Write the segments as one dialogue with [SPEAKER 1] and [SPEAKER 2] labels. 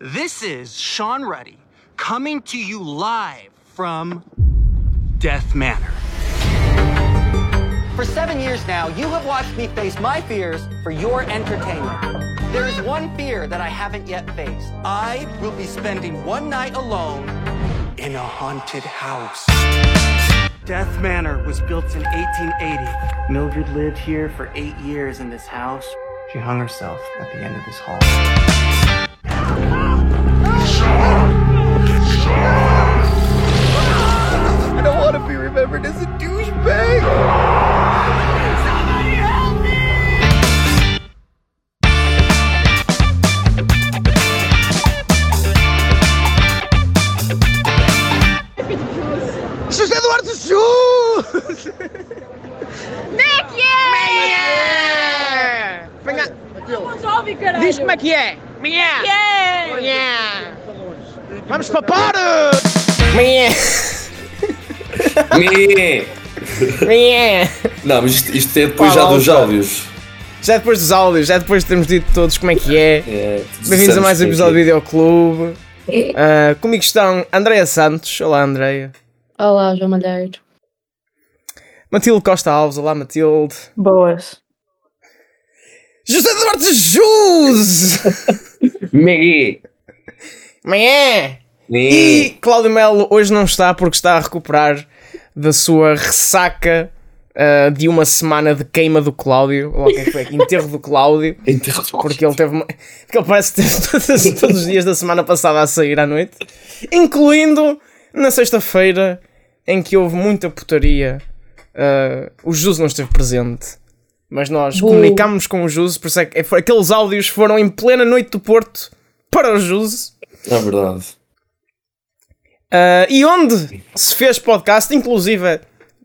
[SPEAKER 1] This is Sean Ruddy coming to you live from Death Manor. For seven years now, you have watched me face my fears for your entertainment. There is one fear that I haven't yet faced. I will be spending one night alone in a haunted house. Death Manor was built in 1880. Mildred lived here for eight years in this house. She hung herself at the end of this hall.
[SPEAKER 2] I don't want to be remembered as a douchebag.
[SPEAKER 3] Somebody help me!
[SPEAKER 2] José Eduardo Jus! Venha!
[SPEAKER 3] Resolve, caralho!
[SPEAKER 2] Diz como é que é! Minha!
[SPEAKER 3] Yeah!
[SPEAKER 2] Minha! Vamos!
[SPEAKER 4] Me.
[SPEAKER 2] Minha!
[SPEAKER 4] Não, mas isto, isto é depois já dos áudios.
[SPEAKER 2] Já é depois dos áudios, já é depois de termos dito todos como é que é.
[SPEAKER 4] É,
[SPEAKER 2] Bem-vindos a mais um
[SPEAKER 4] dissemos
[SPEAKER 2] episódio do Videoclube. Ah, comigo estão Andréia Santos. Olá, Andréia.
[SPEAKER 5] Olá, João Malheiro.
[SPEAKER 2] Matilde Costa Alves. Olá, Matilde.
[SPEAKER 5] Boas.
[SPEAKER 2] José Eduardo Jus!
[SPEAKER 4] Me.
[SPEAKER 2] Manhã! E Cláudio Melo hoje não está porque está a recuperar da sua ressaca ah, de uma semana de queima do Cláudio. Ou que que foi? Enterro do Cláudio.
[SPEAKER 4] Então,
[SPEAKER 2] Porque ele teve. uma- Porque ele parece ter todos, todos os dias da semana passada a sair à noite. Incluindo na sexta-feira em que houve muita putaria. Ah, o Jus não esteve presente. Mas nós
[SPEAKER 5] Bu.
[SPEAKER 2] comunicámos com o Jus, por isso é que aqueles áudios foram em plena noite do Porto para o Jus.
[SPEAKER 4] É verdade.
[SPEAKER 2] Ah, e onde se fez podcast, inclusive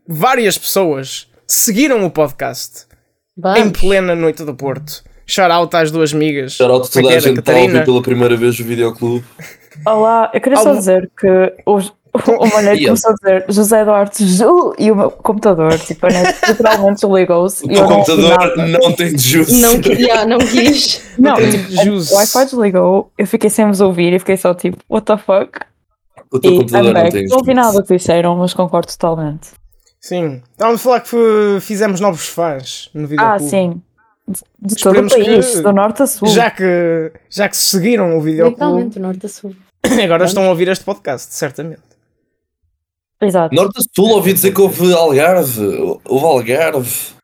[SPEAKER 2] várias pessoas seguiram o podcast em plena noite do Porto. Shout out às duas amigas.
[SPEAKER 4] Shout
[SPEAKER 2] Como
[SPEAKER 4] toda a gente que está a ouvir pela primeira vez o videoclube.
[SPEAKER 5] Olá, eu queria só
[SPEAKER 2] Algum-
[SPEAKER 5] dizer que o, o Malheiro
[SPEAKER 4] Yeah.
[SPEAKER 5] começou a dizer José Eduardo Ju e o meu computador, tipo, a net literalmente desligou-se. e
[SPEAKER 4] O
[SPEAKER 5] não
[SPEAKER 4] computador
[SPEAKER 5] nada.
[SPEAKER 4] não tem juice.
[SPEAKER 5] Não, yeah, não quis. Não, tipo,
[SPEAKER 2] jus.
[SPEAKER 5] o Wi-Fi desligou, eu fiquei sem vos ouvir e fiquei só tipo, what the fuck?
[SPEAKER 4] O teu
[SPEAKER 5] E
[SPEAKER 4] computador não tem
[SPEAKER 5] Não ouvi nada que disseram, mas concordo totalmente.
[SPEAKER 2] Sim. Estávamos a falar que fizemos novos fãs no vídeo.
[SPEAKER 5] Ah, sim. De, de todo o país,
[SPEAKER 2] que-
[SPEAKER 5] do norte a sul.
[SPEAKER 2] Já que, já que seguiram o vídeo
[SPEAKER 5] Literalmente, do norte a sul.
[SPEAKER 2] agora estão a ouvir este podcast, certamente.
[SPEAKER 5] Exato.
[SPEAKER 4] Norte a Sul ouvi dizer que houve Algarve. Houve Algarve.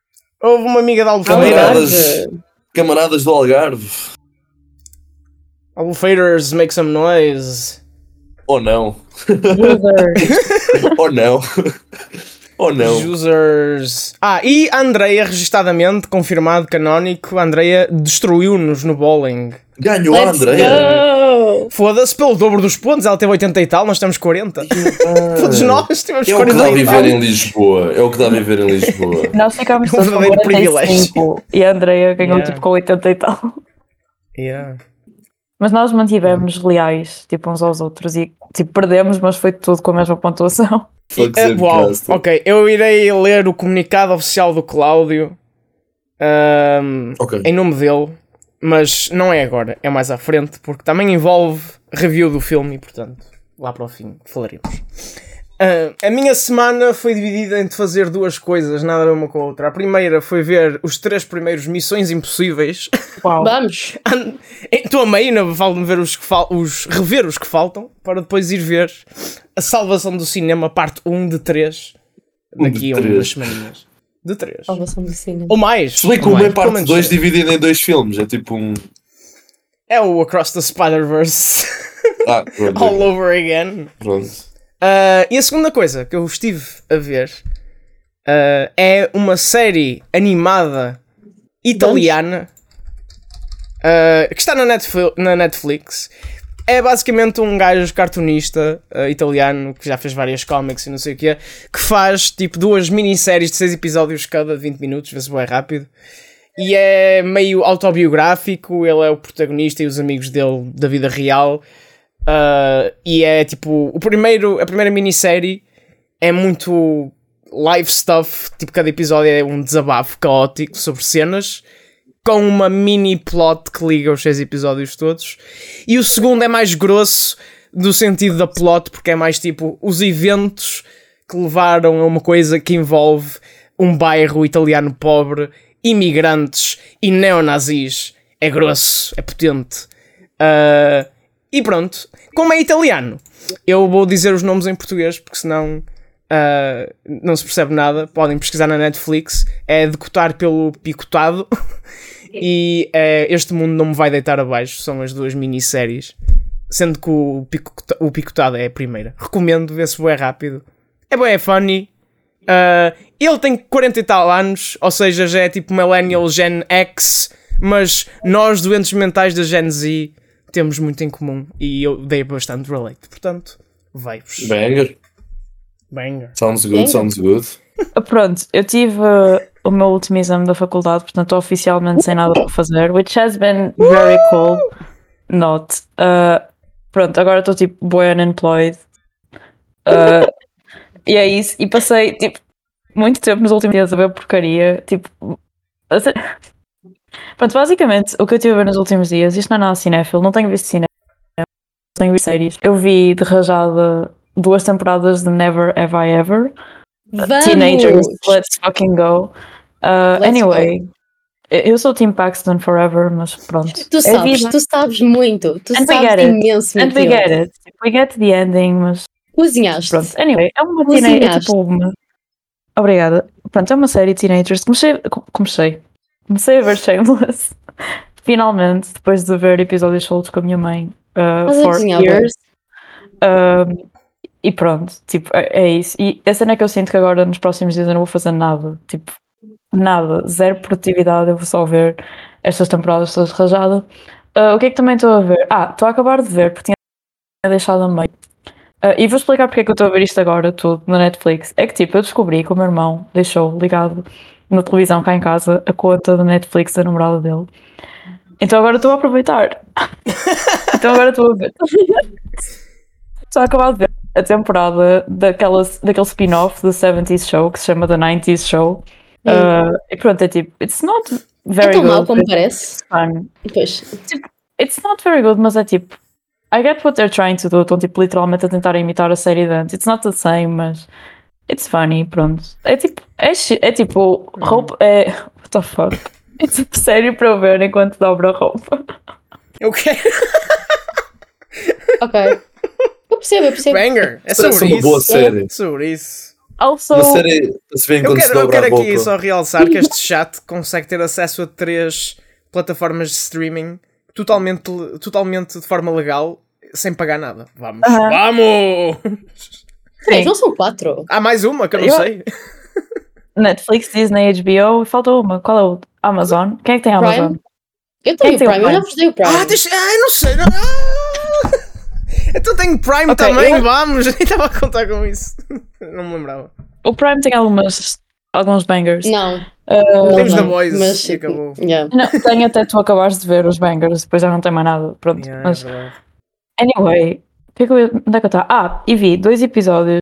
[SPEAKER 2] Houve uma amiga da Alfeira.
[SPEAKER 4] Camaradas, camaradas do Algarve.
[SPEAKER 2] Alfeiras make some noise.
[SPEAKER 4] Ou não.
[SPEAKER 5] Loser.
[SPEAKER 4] Ou não. Ou não.
[SPEAKER 2] Users. Ah, e a Andreia, registadamente, confirmado, canónico, a Andreia destruiu-nos no bowling.
[SPEAKER 4] Ganhou a
[SPEAKER 5] Let's
[SPEAKER 4] Andrea.
[SPEAKER 5] go!
[SPEAKER 2] Foda-se pelo dobro dos pontos, ela teve 80 e tal, nós temos 40. Todos nós tivemos
[SPEAKER 4] É o que
[SPEAKER 2] 40
[SPEAKER 4] dá a viver em Lisboa. É o que dá a viver em Lisboa.
[SPEAKER 5] Nós ficámos
[SPEAKER 2] É um
[SPEAKER 5] todos com
[SPEAKER 2] verdadeiro privilégio.
[SPEAKER 5] 45 e a Andrea ganhou
[SPEAKER 2] Yeah.
[SPEAKER 5] tipo com 80 e tal.
[SPEAKER 2] Yeah.
[SPEAKER 5] Mas nós mantivemos leais, tipo, uns aos outros e tipo, perdemos, mas foi tudo com a mesma pontuação.
[SPEAKER 4] Zé
[SPEAKER 2] uau, ok, eu irei ler o comunicado oficial do Cláudio ahm,
[SPEAKER 4] Ok.
[SPEAKER 2] em nome dele, mas não é agora, é mais à frente, porque também envolve review do filme e, portanto, lá para o fim falaremos. Ah, a minha semana foi dividida entre fazer duas coisas, nada uma com a outra. A primeira foi ver os três primeiros Missões Impossíveis.
[SPEAKER 5] Uau.
[SPEAKER 6] Vamos!
[SPEAKER 2] Estou a meio, ainda falta-me ver os que fal os rever os que faltam, para depois ir ver a salvação do cinema, parte 1 de 3,
[SPEAKER 4] Um de
[SPEAKER 2] daqui a
[SPEAKER 4] três.
[SPEAKER 2] umas semaninhas. De 3.
[SPEAKER 6] Salvação do cinema.
[SPEAKER 2] Ou mais.
[SPEAKER 4] Explica
[SPEAKER 2] ou
[SPEAKER 4] uma
[SPEAKER 2] mais,
[SPEAKER 4] em
[SPEAKER 2] pelo
[SPEAKER 4] parte
[SPEAKER 2] menos
[SPEAKER 4] 2
[SPEAKER 2] é.
[SPEAKER 4] dividida em dois filmes. É tipo um.
[SPEAKER 2] É o Across the Spider-Verse
[SPEAKER 4] Ah,
[SPEAKER 2] all over again.
[SPEAKER 4] pronto.
[SPEAKER 2] Ah, e a segunda coisa que eu estive a ver ah, é uma série animada italiana ah, que está na, Netflix, na Netflix. É basicamente um gajo cartunista ah, italiano que já fez várias cómics e não sei o que que faz tipo duas minisséries de seis episódios cada 20 minutos, vê-se bem rápido. E é meio autobiográfico, ele é o protagonista e os amigos dele da vida real. Uh, e é tipo, o primeiro, a primeira minissérie é muito live stuff, tipo, cada episódio é um desabafo caótico sobre cenas. Com uma mini plot que liga os seis episódios todos. E o segundo é mais grosso do sentido da plot, porque é mais tipo os eventos que levaram a uma coisa que envolve um bairro italiano pobre, imigrantes e neonazis. É grosso, é potente. Uh, e pronto, como é italiano, eu vou dizer os nomes em português, porque senão uh, não se percebe nada. Podem pesquisar na Netflix. É decotar pelo picotado. e uh, Este Mundo Não Me Vai Deitar Abaixo. São as duas minisséries. Sendo que o, picota- o picotado é a primeira. Recomendo, vê-se é rápido. É bom, é funny. Uh, ele tem 40 e tal anos, ou seja, já é tipo Millennial Gen X, mas nós, doentes mentais da Gen Z, temos muito em comum e eu dei bastante relate. Portanto, vai-vos.
[SPEAKER 4] Banger.
[SPEAKER 2] Banger.
[SPEAKER 4] Sounds good, sounds good.
[SPEAKER 5] Ah, Pronto, eu tive o meu último exame da faculdade, portanto estou oficialmente sem nada para fazer, which has been very cool. Not. Uh, pronto, agora estou tipo boy unemployed. Uh, e é isso. E passei tipo muito tempo nos últimos dias a ver porcaria. Tipo. a sé- Pronto, basicamente o que eu tive a ver nos últimos dias, isto não é nada cinéfilo, não tenho visto cinema, não tenho visto séries. Eu vi de rajada duas temporadas de Never Have I Ever.
[SPEAKER 6] Vamos!
[SPEAKER 5] Teenagers, let's fucking go. Uh,
[SPEAKER 6] Let's
[SPEAKER 5] anyway, eu sou Team Paxton Forever, mas pronto.
[SPEAKER 6] Tu
[SPEAKER 5] É
[SPEAKER 6] sabes,
[SPEAKER 5] vida.
[SPEAKER 6] tu sabes muito. Tu
[SPEAKER 5] And
[SPEAKER 6] sabes imenso.
[SPEAKER 5] And we get it. We get the ending, mas
[SPEAKER 6] Cozinhaste.
[SPEAKER 5] pronto. Anyway, é uma teenager, é tipo uma... Obrigada. Pronto, é uma série de teenagers. Comecei, com- comecei. Comecei a ver Shameless. Finalmente, depois de ver episódios soltos com a minha mãe uh, for years. Um, e pronto, tipo, é, é isso. E a cena é que eu sinto que agora nos próximos dias eu não vou fazer nada. Tipo, nada. Zero produtividade. Eu vou só ver estas temporadas todas rajadas. Uh, o que é que também estou a ver? Ah, estou a acabar de ver porque tinha deixado a meio. Uh, e vou explicar porque é que eu estou a ver isto agora, tudo, na Netflix. É que tipo, eu descobri que o meu irmão deixou ligado na televisão cá em casa a conta da Netflix da namorada dele. Então agora estou a aproveitar. então agora estou a ver. Estou a acabar de ver a temporada daquela, daquele spin-off do 70s Show que se chama The 90s Show. Uh, e pronto, é tipo, it's not
[SPEAKER 6] É
[SPEAKER 5] very
[SPEAKER 6] tão
[SPEAKER 5] good.
[SPEAKER 6] mal como parece.
[SPEAKER 5] fun.
[SPEAKER 6] Pois.
[SPEAKER 5] It's not very good, mas é tipo, I get what they're trying to do. Estão tipo literalmente a tentar imitar a série de antes. It's not the same, mas it's funny, pronto. É tipo, é, é tipo, roupa, é, what the fuck. É tipo sério para eu ver enquanto dobro a roupa.
[SPEAKER 2] Eu quero.
[SPEAKER 6] Ok. Eu percebo, eu percebo.
[SPEAKER 2] Banger. É
[SPEAKER 4] Parece
[SPEAKER 2] sobre
[SPEAKER 4] uma
[SPEAKER 2] isso.
[SPEAKER 4] boa série.
[SPEAKER 2] Sobre isso.
[SPEAKER 5] Also,
[SPEAKER 4] Uma série se vê
[SPEAKER 2] Eu quero, eu quero aqui só realçar que este chat consegue ter acesso a três plataformas de streaming totalmente, totalmente de forma legal, sem pagar nada. Vamos.
[SPEAKER 5] Aham.
[SPEAKER 2] Vamos!
[SPEAKER 6] Três, não são quatro.
[SPEAKER 2] Há mais uma que eu não
[SPEAKER 5] Eu-
[SPEAKER 2] sei.
[SPEAKER 5] Netflix, Disney, HBO, e falta uma. Qual é o Amazon? Quem é que tem
[SPEAKER 6] Prime?
[SPEAKER 5] Amazon?
[SPEAKER 6] Eu
[SPEAKER 5] Quem
[SPEAKER 6] tenho
[SPEAKER 5] é o
[SPEAKER 6] Prime, eu já
[SPEAKER 5] Prime?
[SPEAKER 6] vos dei o Prime.
[SPEAKER 2] Ah, deixa. Ah, eu não sei. não- Ah! Então tenho Prime
[SPEAKER 5] Ok,
[SPEAKER 2] também,
[SPEAKER 5] eu-
[SPEAKER 2] vamos! Nem estava a contar com isso. Não me lembrava.
[SPEAKER 5] O Prime tem algumas, alguns bangers.
[SPEAKER 6] Não.
[SPEAKER 5] Uh,
[SPEAKER 6] não,
[SPEAKER 2] Temos The. Boys
[SPEAKER 6] Mas,
[SPEAKER 2] e acabou.
[SPEAKER 6] yeah.
[SPEAKER 5] não, tem até tu acabares de ver os bangers, depois já não tem mais nada. Pronto.
[SPEAKER 2] Yeah,
[SPEAKER 5] mas,
[SPEAKER 2] é
[SPEAKER 5] anyway, que é que eu ia- onde é que eu estava? Ah, e vi dois episódios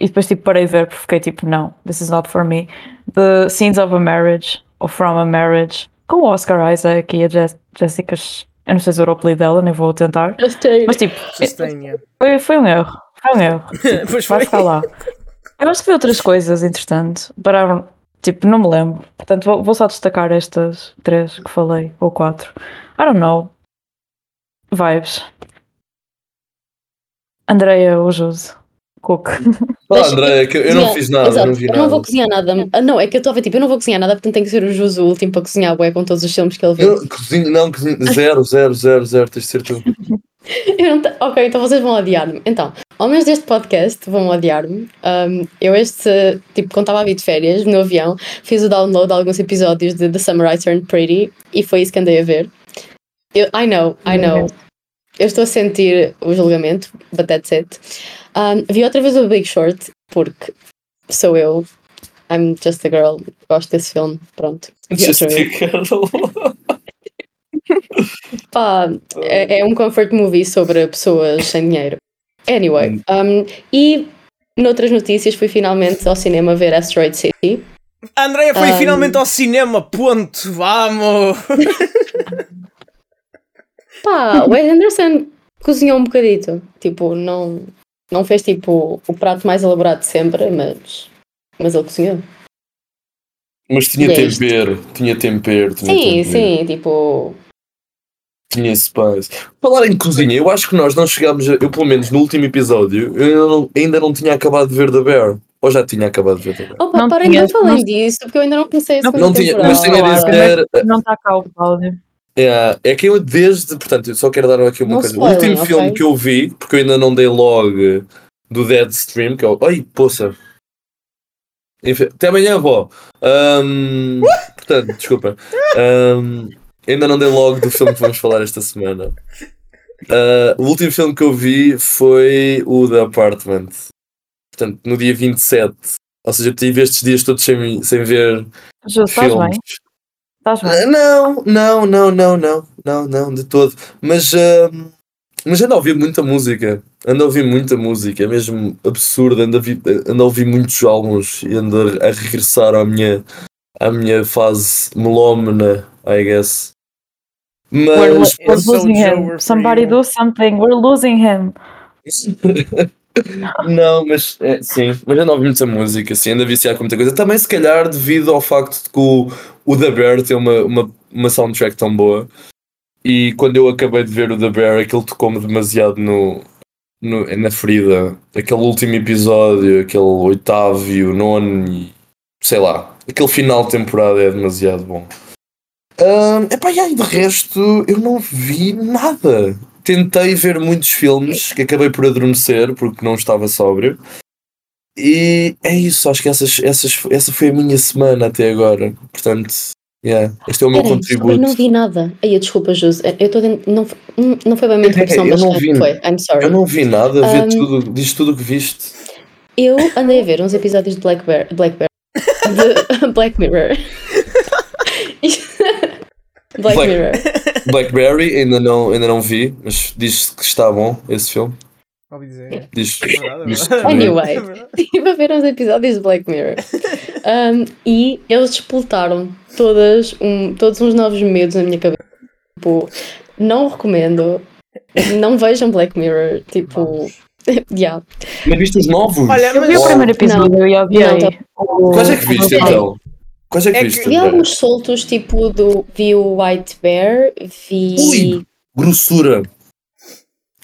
[SPEAKER 5] e depois tipo parei de ver porque fiquei tipo, não, this is not for me. The Scenes of a Marriage ou From a Marriage com o Oscar Isaac e a Jess- Jessica. Eu não sei se era o apelido dela, nem vou tentar. Mas tipo,
[SPEAKER 2] Sustenha.
[SPEAKER 5] foi, foi um erro. Foi um erro.
[SPEAKER 2] Pois
[SPEAKER 5] Vai
[SPEAKER 2] foi.
[SPEAKER 5] ficar lá. Eu acho que vi outras coisas, entretanto. Para, tipo, não me lembro. Portanto, vou, vou só destacar estas três que falei, ou quatro. I don't know. Vibes. Andreia ou
[SPEAKER 4] Ah,
[SPEAKER 6] Deixa-
[SPEAKER 4] André, que eu não
[SPEAKER 6] Yeah,
[SPEAKER 4] fiz nada, eu
[SPEAKER 6] exato.
[SPEAKER 4] não vi
[SPEAKER 6] eu
[SPEAKER 4] nada.
[SPEAKER 6] não vou cozinhar nada. Ah, não, é que eu estava tipo, eu não vou cozinhar nada, portanto tem que ser o Jus o último para cozinhar, bué, com todos os filmes que ele viu.
[SPEAKER 4] Eu cozinho, não, cozinho, zero, zero, zero, zero, tens de ser tu.
[SPEAKER 6] Eu Ok, então vocês vão odiar-me. Então, ao menos deste podcast vão odiar-me. Um, eu este, tipo, quando estava a vir de férias no avião, fiz o download de alguns episódios de The Summer I Turned Pretty e foi isso que andei a ver. Eu, I know, I know. Eu estou a sentir o julgamento, but that's it. Um, vi outra vez o Big Short, porque sou eu. I'm just a girl. Gosto desse filme. Pronto.
[SPEAKER 4] Just a girl.
[SPEAKER 6] Pá, é, é um comfort movie sobre pessoas sem dinheiro. Anyway, um, e noutras notícias fui finalmente ao cinema ver Asteroid City.
[SPEAKER 2] A Andrea foi
[SPEAKER 6] Um,
[SPEAKER 2] finalmente ao cinema, ponto, vamos!
[SPEAKER 6] Pá, o Wes Anderson cozinhou um bocadito. Tipo, não, não fez tipo o prato mais elaborado de sempre, mas, mas ele cozinhou.
[SPEAKER 4] Mas tinha
[SPEAKER 6] E é
[SPEAKER 4] tempero, tinha tempero, tinha
[SPEAKER 6] Sim,
[SPEAKER 4] tempero,
[SPEAKER 6] sim, tipo.
[SPEAKER 4] tinha spice. Falar em cozinha, eu acho que nós não chegámos, a, eu pelo menos no último episódio, eu ainda não, ainda não tinha acabado de ver The Bear. Ou já tinha acabado de ver The Bear.
[SPEAKER 6] Opa,
[SPEAKER 5] Não
[SPEAKER 6] parem, falem
[SPEAKER 5] não-
[SPEAKER 6] disso, porque eu ainda não comecei a
[SPEAKER 5] Não-
[SPEAKER 6] segunda
[SPEAKER 4] Não tinha, mas tinha a dizer,
[SPEAKER 5] Não está cá o Cláudio.
[SPEAKER 4] É, é que eu desde, portanto, eu só quero dar aqui uma
[SPEAKER 6] Não
[SPEAKER 4] coisa.
[SPEAKER 6] spoilem,
[SPEAKER 4] o último
[SPEAKER 6] ok?
[SPEAKER 4] filme que eu vi, porque eu ainda não dei log do Deadstream, que é o. Ai, poça! Enfim, até amanhã, vó. Ahm, portanto, desculpa. Ahm, ainda não dei log do filme que vamos falar esta semana. Ah, o último filme que eu vi foi o The Apartment. Portanto, no dia 27. Ou seja, eu tive estes dias todos sem, sem ver
[SPEAKER 5] estás
[SPEAKER 4] filmes.
[SPEAKER 5] bem? Estás
[SPEAKER 4] Ah,
[SPEAKER 5] bem?
[SPEAKER 4] Não, não, não, não, não, não, não, de todo. Mas, ahm, mas ando a ouvir muita música. Ando a ouvir muita música, é mesmo absurdo. Ando a, ouvir, ando a ouvir muitos álbuns e ando a, a regressar à minha, à minha fase melómana, I guess.
[SPEAKER 5] We're,
[SPEAKER 4] Mas,
[SPEAKER 5] we're
[SPEAKER 2] so
[SPEAKER 5] losing him.
[SPEAKER 2] we're
[SPEAKER 5] Somebody do something. We're losing him.
[SPEAKER 4] não, mas é, sim, mas ando a ouvir muita música, sim, ando a viciar com muita coisa. Também, se calhar, devido ao facto de que o, o The Bear tem uma, uma, uma soundtrack tão boa. E quando eu acabei de ver o The Bear, aquilo tocou-me demasiado no, no, na ferida. Aquele último episódio, aquele oitavo e o nono, e sei lá, aquele final de temporada é demasiado bom. Ahn, epá, e aí, de resto, eu não vi nada. Tentei ver muitos filmes que acabei por adormecer porque não estava sóbrio. E é isso, acho que essas, essas, essa foi a minha semana até agora. Portanto, yeah, este é o meu
[SPEAKER 6] Peraí,
[SPEAKER 4] contributo.
[SPEAKER 6] eu não vi nada. Aí, desculpa, Jus. Eu estou dentro. Não, hum, não foi bem a minha interpretação,
[SPEAKER 4] eu
[SPEAKER 6] mas
[SPEAKER 4] não
[SPEAKER 6] acho
[SPEAKER 4] vi.
[SPEAKER 6] foi. I'm sorry.
[SPEAKER 4] Eu não vi nada, vê
[SPEAKER 6] Um,
[SPEAKER 4] tudo, diz tudo o que viste.
[SPEAKER 6] Eu andei a ver uns episódios de Black Bear, Black Bear de Black Mirror. Black,
[SPEAKER 4] Black-
[SPEAKER 6] Mirror.
[SPEAKER 4] Blackberry ainda não, ainda não vi, mas diz que está bom esse filme.
[SPEAKER 2] Ouvi dizer.
[SPEAKER 4] Diz,
[SPEAKER 2] É
[SPEAKER 4] diz
[SPEAKER 6] Anyway. Estive a ver uns episódios de Black Mirror. Um, e eles despoltaram todas, um, todos uns novos medos na minha cabeça. Tipo, não recomendo. Não vejam Black Mirror. Tipo, yeah.
[SPEAKER 4] Mas viste os novos?
[SPEAKER 2] Olha,
[SPEAKER 5] Eu vi o primeiro episódio e.
[SPEAKER 6] Não, tá-
[SPEAKER 4] Quais é que viste então? Quais é que
[SPEAKER 2] É que-
[SPEAKER 4] viste?
[SPEAKER 6] Vi alguns soltos, tipo do. Vi o White Bear, vi.
[SPEAKER 4] Ui! Grossura.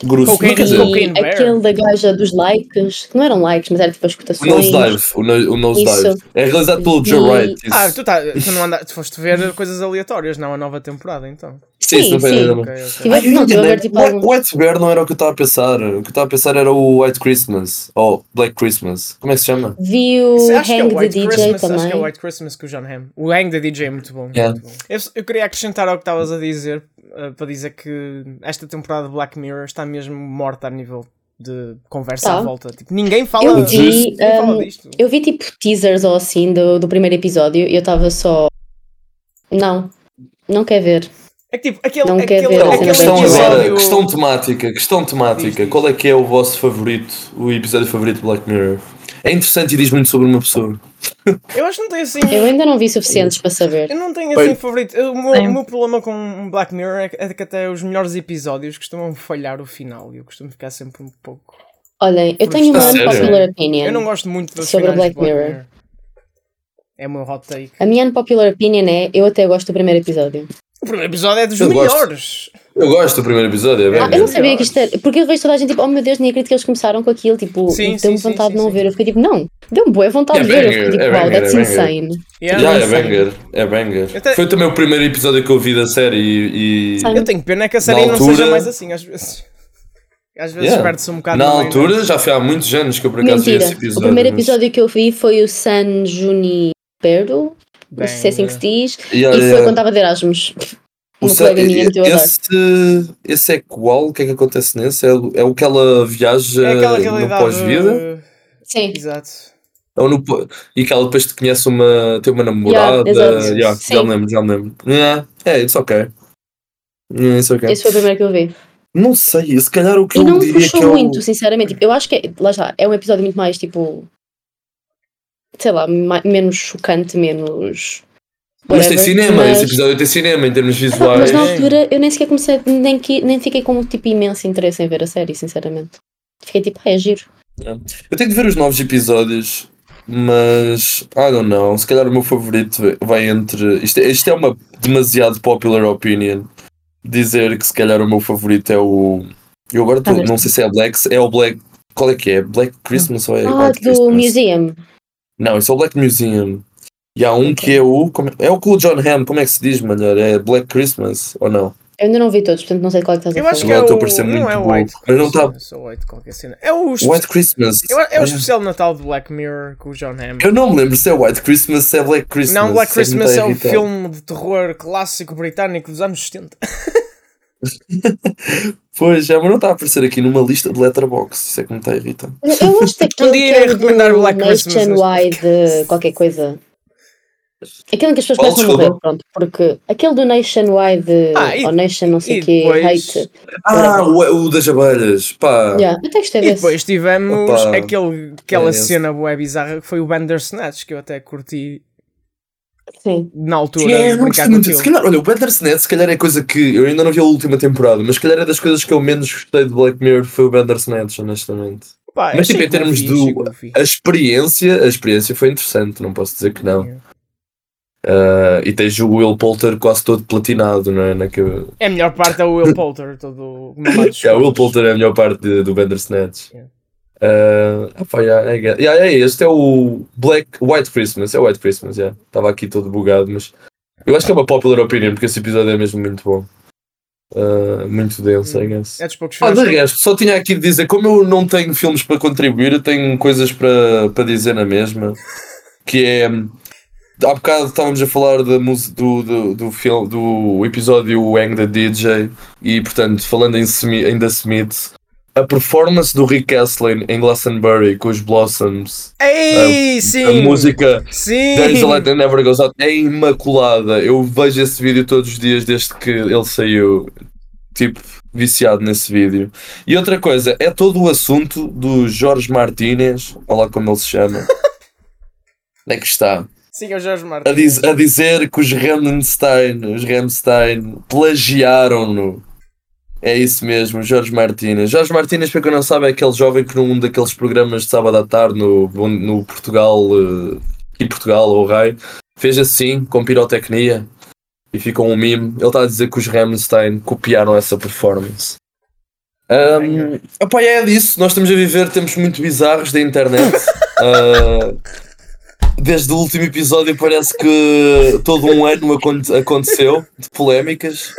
[SPEAKER 4] Grossura.
[SPEAKER 2] Cocaine-
[SPEAKER 6] vi
[SPEAKER 2] Cocaine Bear.
[SPEAKER 6] aquele da gaja dos likes, que não eram likes, mas era tipo as
[SPEAKER 4] o
[SPEAKER 6] cotações.
[SPEAKER 4] Nosedive. O, no, o Nosedive. É realizado pelo Joe Wright. Isso.
[SPEAKER 2] Ah, tu, tá, tu não anda, tu foste ver coisas aleatórias, não a nova temporada, então.
[SPEAKER 4] sim, não
[SPEAKER 6] sim.
[SPEAKER 4] nada
[SPEAKER 2] Ok,
[SPEAKER 4] bom.
[SPEAKER 2] ok.
[SPEAKER 6] Tive-
[SPEAKER 4] Ah,
[SPEAKER 6] não, ver tipo
[SPEAKER 4] White,
[SPEAKER 6] alguns.
[SPEAKER 4] White Bear não era o que eu estava a pensar. O que eu estava a pensar era o White Christmas. Ou Black Christmas. Como é que se chama?
[SPEAKER 6] Vi o
[SPEAKER 2] Isso, que é
[SPEAKER 6] Hang
[SPEAKER 2] o
[SPEAKER 6] the DJ
[SPEAKER 2] Christmas,
[SPEAKER 6] também.
[SPEAKER 2] acho que é o White Christmas com o John Hamm. O Hang the DJ é muito bom.
[SPEAKER 4] Yeah.
[SPEAKER 2] muito bom. Eu, eu queria acrescentar ao que estavas a dizer, eh, para dizer que esta temporada de Black Mirror está mesmo morta a nível de conversa
[SPEAKER 6] Tá.
[SPEAKER 2] à volta. Tipo, ninguém fala,
[SPEAKER 6] Eu
[SPEAKER 4] vi,
[SPEAKER 2] ninguém fala disto.
[SPEAKER 6] Eu vi tipo teasers ou assim do, do primeiro episódio e eu estava só. Não, não quer ver.
[SPEAKER 2] É que tipo, aquele,
[SPEAKER 6] Não quer
[SPEAKER 2] aquele,
[SPEAKER 6] ver
[SPEAKER 4] Então,
[SPEAKER 6] essa
[SPEAKER 2] aquele
[SPEAKER 4] questão
[SPEAKER 6] episódio-
[SPEAKER 4] agora, questão temática, questão temática.
[SPEAKER 2] Diz, diz.
[SPEAKER 4] Qual é que é o vosso favorito, o episódio favorito de Black Mirror? É interessante e diz muito sobre uma pessoa.
[SPEAKER 2] Eu acho que não tenho assim.
[SPEAKER 6] Eu ainda não vi suficientes para saber.
[SPEAKER 2] Eu não tenho
[SPEAKER 4] Bem-
[SPEAKER 2] assim favorito. Eu- O meu, o meu problema com Black Mirror é que, é que até os melhores episódios costumam falhar o final e eu costumo ficar sempre um pouco.
[SPEAKER 6] Olhem, eu tenho uma unpopular opinion.
[SPEAKER 2] Eu não gosto muito das
[SPEAKER 6] Sobre
[SPEAKER 2] de
[SPEAKER 6] Black Mirror.
[SPEAKER 2] É o meu hot take.
[SPEAKER 6] A minha unpopular opinion é eu até gosto do primeiro episódio.
[SPEAKER 2] O primeiro episódio é dos
[SPEAKER 4] Eu gosto. Eu gosto do primeiro episódio, é bem.
[SPEAKER 6] Ah, eu não sabia que isto era. Porque eu vejo toda a gente tipo, oh meu Deus, nem acredito que eles começaram com aquilo. Tipo, deu-me vontade
[SPEAKER 2] sim,
[SPEAKER 6] de não
[SPEAKER 2] sim.
[SPEAKER 6] ver. Eu fiquei tipo, não, deu-me boa vontade
[SPEAKER 4] É
[SPEAKER 6] de ver. Eu fiquei tipo,
[SPEAKER 4] é
[SPEAKER 6] wow,
[SPEAKER 4] banger,
[SPEAKER 6] that's
[SPEAKER 4] é banger.
[SPEAKER 6] insane.
[SPEAKER 2] Yeah.
[SPEAKER 4] Já, é
[SPEAKER 6] Insane.
[SPEAKER 4] banger, é banger. Foi também o primeiro episódio que eu vi da série e. e-.
[SPEAKER 2] Eu tenho pena é que a série
[SPEAKER 4] Na
[SPEAKER 2] não
[SPEAKER 4] altura-
[SPEAKER 2] seja mais assim, às vezes. Às vezes
[SPEAKER 4] Yeah.
[SPEAKER 2] perde-se um bocado
[SPEAKER 4] Na
[SPEAKER 2] no meio, não é?
[SPEAKER 4] altura, já foi há muitos anos que eu por acaso vi
[SPEAKER 6] Mentira.
[SPEAKER 4] esse episódio.
[SPEAKER 6] o primeiro
[SPEAKER 4] mas-
[SPEAKER 6] episódio que eu vi foi o San Junipero, não sei se é assim que se diz,
[SPEAKER 4] Yeah,
[SPEAKER 6] e foi quando estava de Erasmus.
[SPEAKER 4] O
[SPEAKER 6] Uma colega minha meteu
[SPEAKER 4] esse, esse é qual? O que é que acontece nesse? É, o- é o que ela viaja
[SPEAKER 2] É aquela
[SPEAKER 4] no pós-vida?
[SPEAKER 6] Sim,
[SPEAKER 2] Exato.
[SPEAKER 4] Ou no, e que ela depois te conhece uma. tem uma namorada.
[SPEAKER 6] exato.
[SPEAKER 4] Yeah,
[SPEAKER 6] Sim.
[SPEAKER 4] já me lembro, já me lembro. Yeah, é, it's ok. Yeah, it's ok.
[SPEAKER 6] esse foi o primeiro que eu vi.
[SPEAKER 4] Não sei, se calhar o que
[SPEAKER 6] E
[SPEAKER 4] eu
[SPEAKER 6] não me
[SPEAKER 4] diria
[SPEAKER 6] puxou
[SPEAKER 4] que é o-
[SPEAKER 6] muito, sinceramente. Tipo, eu acho que, é- lá está, é um episódio muito mais tipo. sei lá, ma- menos chocante, menos.
[SPEAKER 4] Mas tem cinema,
[SPEAKER 6] mas-
[SPEAKER 4] esse episódio tem cinema em termos
[SPEAKER 6] Mas
[SPEAKER 4] visuais.
[SPEAKER 6] na altura eu nem sequer comecei, nem, que, nem fiquei com tipo imenso interesse em ver a série, sinceramente. Fiquei tipo, ah, é giro.
[SPEAKER 4] Eu tenho de ver os novos episódios, mas I don't know. Se calhar o meu favorito vai entre. Isto, é- isto é uma demasiado popular opinion. Dizer que se calhar o meu favorito é o. Eu agora tô- não sei se é Black. É o Black. Qual é que é? Black Christmas ou é
[SPEAKER 6] Ah,
[SPEAKER 4] White
[SPEAKER 6] do
[SPEAKER 4] Christmas?
[SPEAKER 6] Museum.
[SPEAKER 4] Não, isso é o Black Museum. E há um que é o. como é- é o com o John Hamm, como é que se diz, melhor? É Black Christmas ou não?
[SPEAKER 6] Eu ainda não vi todos, portanto não sei qual é que estás a
[SPEAKER 2] Eu
[SPEAKER 6] falar.
[SPEAKER 2] acho que é o.
[SPEAKER 4] a parecer
[SPEAKER 2] Não
[SPEAKER 4] muito
[SPEAKER 2] é o. White.
[SPEAKER 4] Mas não tá-
[SPEAKER 2] Christmas, ou White qualquer cena. É o.
[SPEAKER 4] White Christmas.
[SPEAKER 2] Eu- É o especial de Natal de Black Mirror com o John Hamm.
[SPEAKER 4] Eu não me lembro se é White Christmas se é Black Christmas.
[SPEAKER 2] Não, Black
[SPEAKER 4] é que
[SPEAKER 2] Christmas
[SPEAKER 4] está
[SPEAKER 2] é
[SPEAKER 4] a
[SPEAKER 2] o
[SPEAKER 4] irritar.
[SPEAKER 2] filme de terror clássico britânico dos anos 70.
[SPEAKER 4] Pois, já, mas não está a aparecer aqui numa lista de letterbox. Isso é que me está a irritar.
[SPEAKER 6] Eu eu gosto daquele
[SPEAKER 2] Um dia
[SPEAKER 6] que é
[SPEAKER 2] recomendar o Black Christmas
[SPEAKER 6] Nationwide qualquer coisa. Aquele em que as pessoas começam a morrer, pronto, porque aquele do Nationwide
[SPEAKER 2] Ah, e-
[SPEAKER 6] ou Nation não sei o que,
[SPEAKER 2] depois-
[SPEAKER 6] hate.
[SPEAKER 4] Ah, o, o das abelhas. Pá.
[SPEAKER 6] Yeah, eu até gostei
[SPEAKER 2] E
[SPEAKER 6] desse.
[SPEAKER 2] depois tivemos
[SPEAKER 4] Opa.
[SPEAKER 2] aquele, aquela
[SPEAKER 4] É
[SPEAKER 2] cena bué bizarra que foi o Bandersnatch, que eu até curti
[SPEAKER 6] Sim.
[SPEAKER 2] na altura brincar
[SPEAKER 4] gostei muito. Se calhar, olha, o Bandersnatch, se calhar é coisa que eu ainda não vi a última temporada, mas se calhar é das coisas que eu menos gostei de Black Mirror foi o Bandersnatch, honestamente.
[SPEAKER 2] Pá,
[SPEAKER 4] Mas tipo, em termos
[SPEAKER 2] goofy,
[SPEAKER 4] do. A experiência, a experiência foi interessante, não posso dizer que não.
[SPEAKER 2] Yeah.
[SPEAKER 4] Ah, e tens o Will Poulter quase todo platinado, não é? Na que...
[SPEAKER 2] É a melhor parte é o Will Poulter, todo de
[SPEAKER 4] Yeah, o Will. Poulter é a melhor parte de- do Bandersnatch.
[SPEAKER 2] Yeah.
[SPEAKER 4] Ah, ah, pá, yeah, é, yeah, é este é o Black White Christmas, é White Christmas, yeah. Estava aqui todo bugado, mas eu acho que é uma popular opinion porque esse episódio é mesmo muito bom. Ah, muito denso, I guess.
[SPEAKER 2] É dos poucos
[SPEAKER 4] Ah,
[SPEAKER 2] filmes
[SPEAKER 4] de
[SPEAKER 2] que-
[SPEAKER 4] resto, só tinha aqui de dizer, como eu não tenho filmes para contribuir, eu tenho coisas para, para dizer na mesma. Que é. Há bocado estávamos a falar da mus- do, do, do, filme, do episódio Wang the DJ, e portanto, falando em, Smi- em The Smiths, a performance do Rick Astley em Glastonbury com os Blossoms,
[SPEAKER 2] Ei, sim!
[SPEAKER 4] a música
[SPEAKER 2] Sim!
[SPEAKER 4] There's a Light That Never Goes Out é imaculada. Eu vejo esse vídeo todos os dias desde que ele saiu. Tipo, viciado nesse vídeo. E outra coisa, é todo o assunto do Jorge Martínez, olha lá como ele se chama. Onde é que está?
[SPEAKER 2] Sim, é o Jorge
[SPEAKER 4] A,
[SPEAKER 2] Martin.
[SPEAKER 4] diz- a dizer que os Remstein, os Remstein plagiaram-no. É isso mesmo, Jorge Martínez. Jorge Martínez, para quem não sabe, é aquele jovem que num daqueles programas de sábado à tarde no, no Portugal, eh, em Portugal ou Rai, fez assim, com pirotecnia, e ficou um meme. Ele está a dizer que os Rammstein copiaram essa performance. Um, opa, é disso, nós estamos a viver tempos muito bizarros da internet. Ah, desde o último episódio parece que todo um ano aconte- aconteceu de polémicas.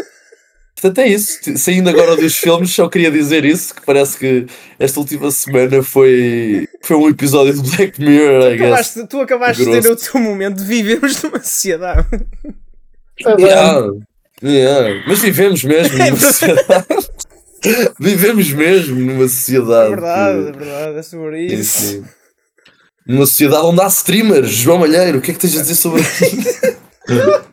[SPEAKER 4] Portanto, é isso. Saindo agora dos filmes, só queria dizer isso: que parece que esta última semana foi, foi um episódio de Black Mirror, I guess.
[SPEAKER 2] Acabaste- tu acabaste de ter o teu momento de vivemos numa sociedade.
[SPEAKER 6] Bom.
[SPEAKER 4] Yeah, yeah. Mas vivemos mesmo
[SPEAKER 2] É
[SPEAKER 4] numa sociedade. vivemos mesmo numa
[SPEAKER 2] É
[SPEAKER 4] sociedade.
[SPEAKER 2] verdade, é
[SPEAKER 4] que-
[SPEAKER 2] verdade, é sobre
[SPEAKER 4] Sim,
[SPEAKER 2] isso.
[SPEAKER 4] sim. Numa sociedade onde há streamers. João Malheiro, o que é que tens a dizer sobre isso?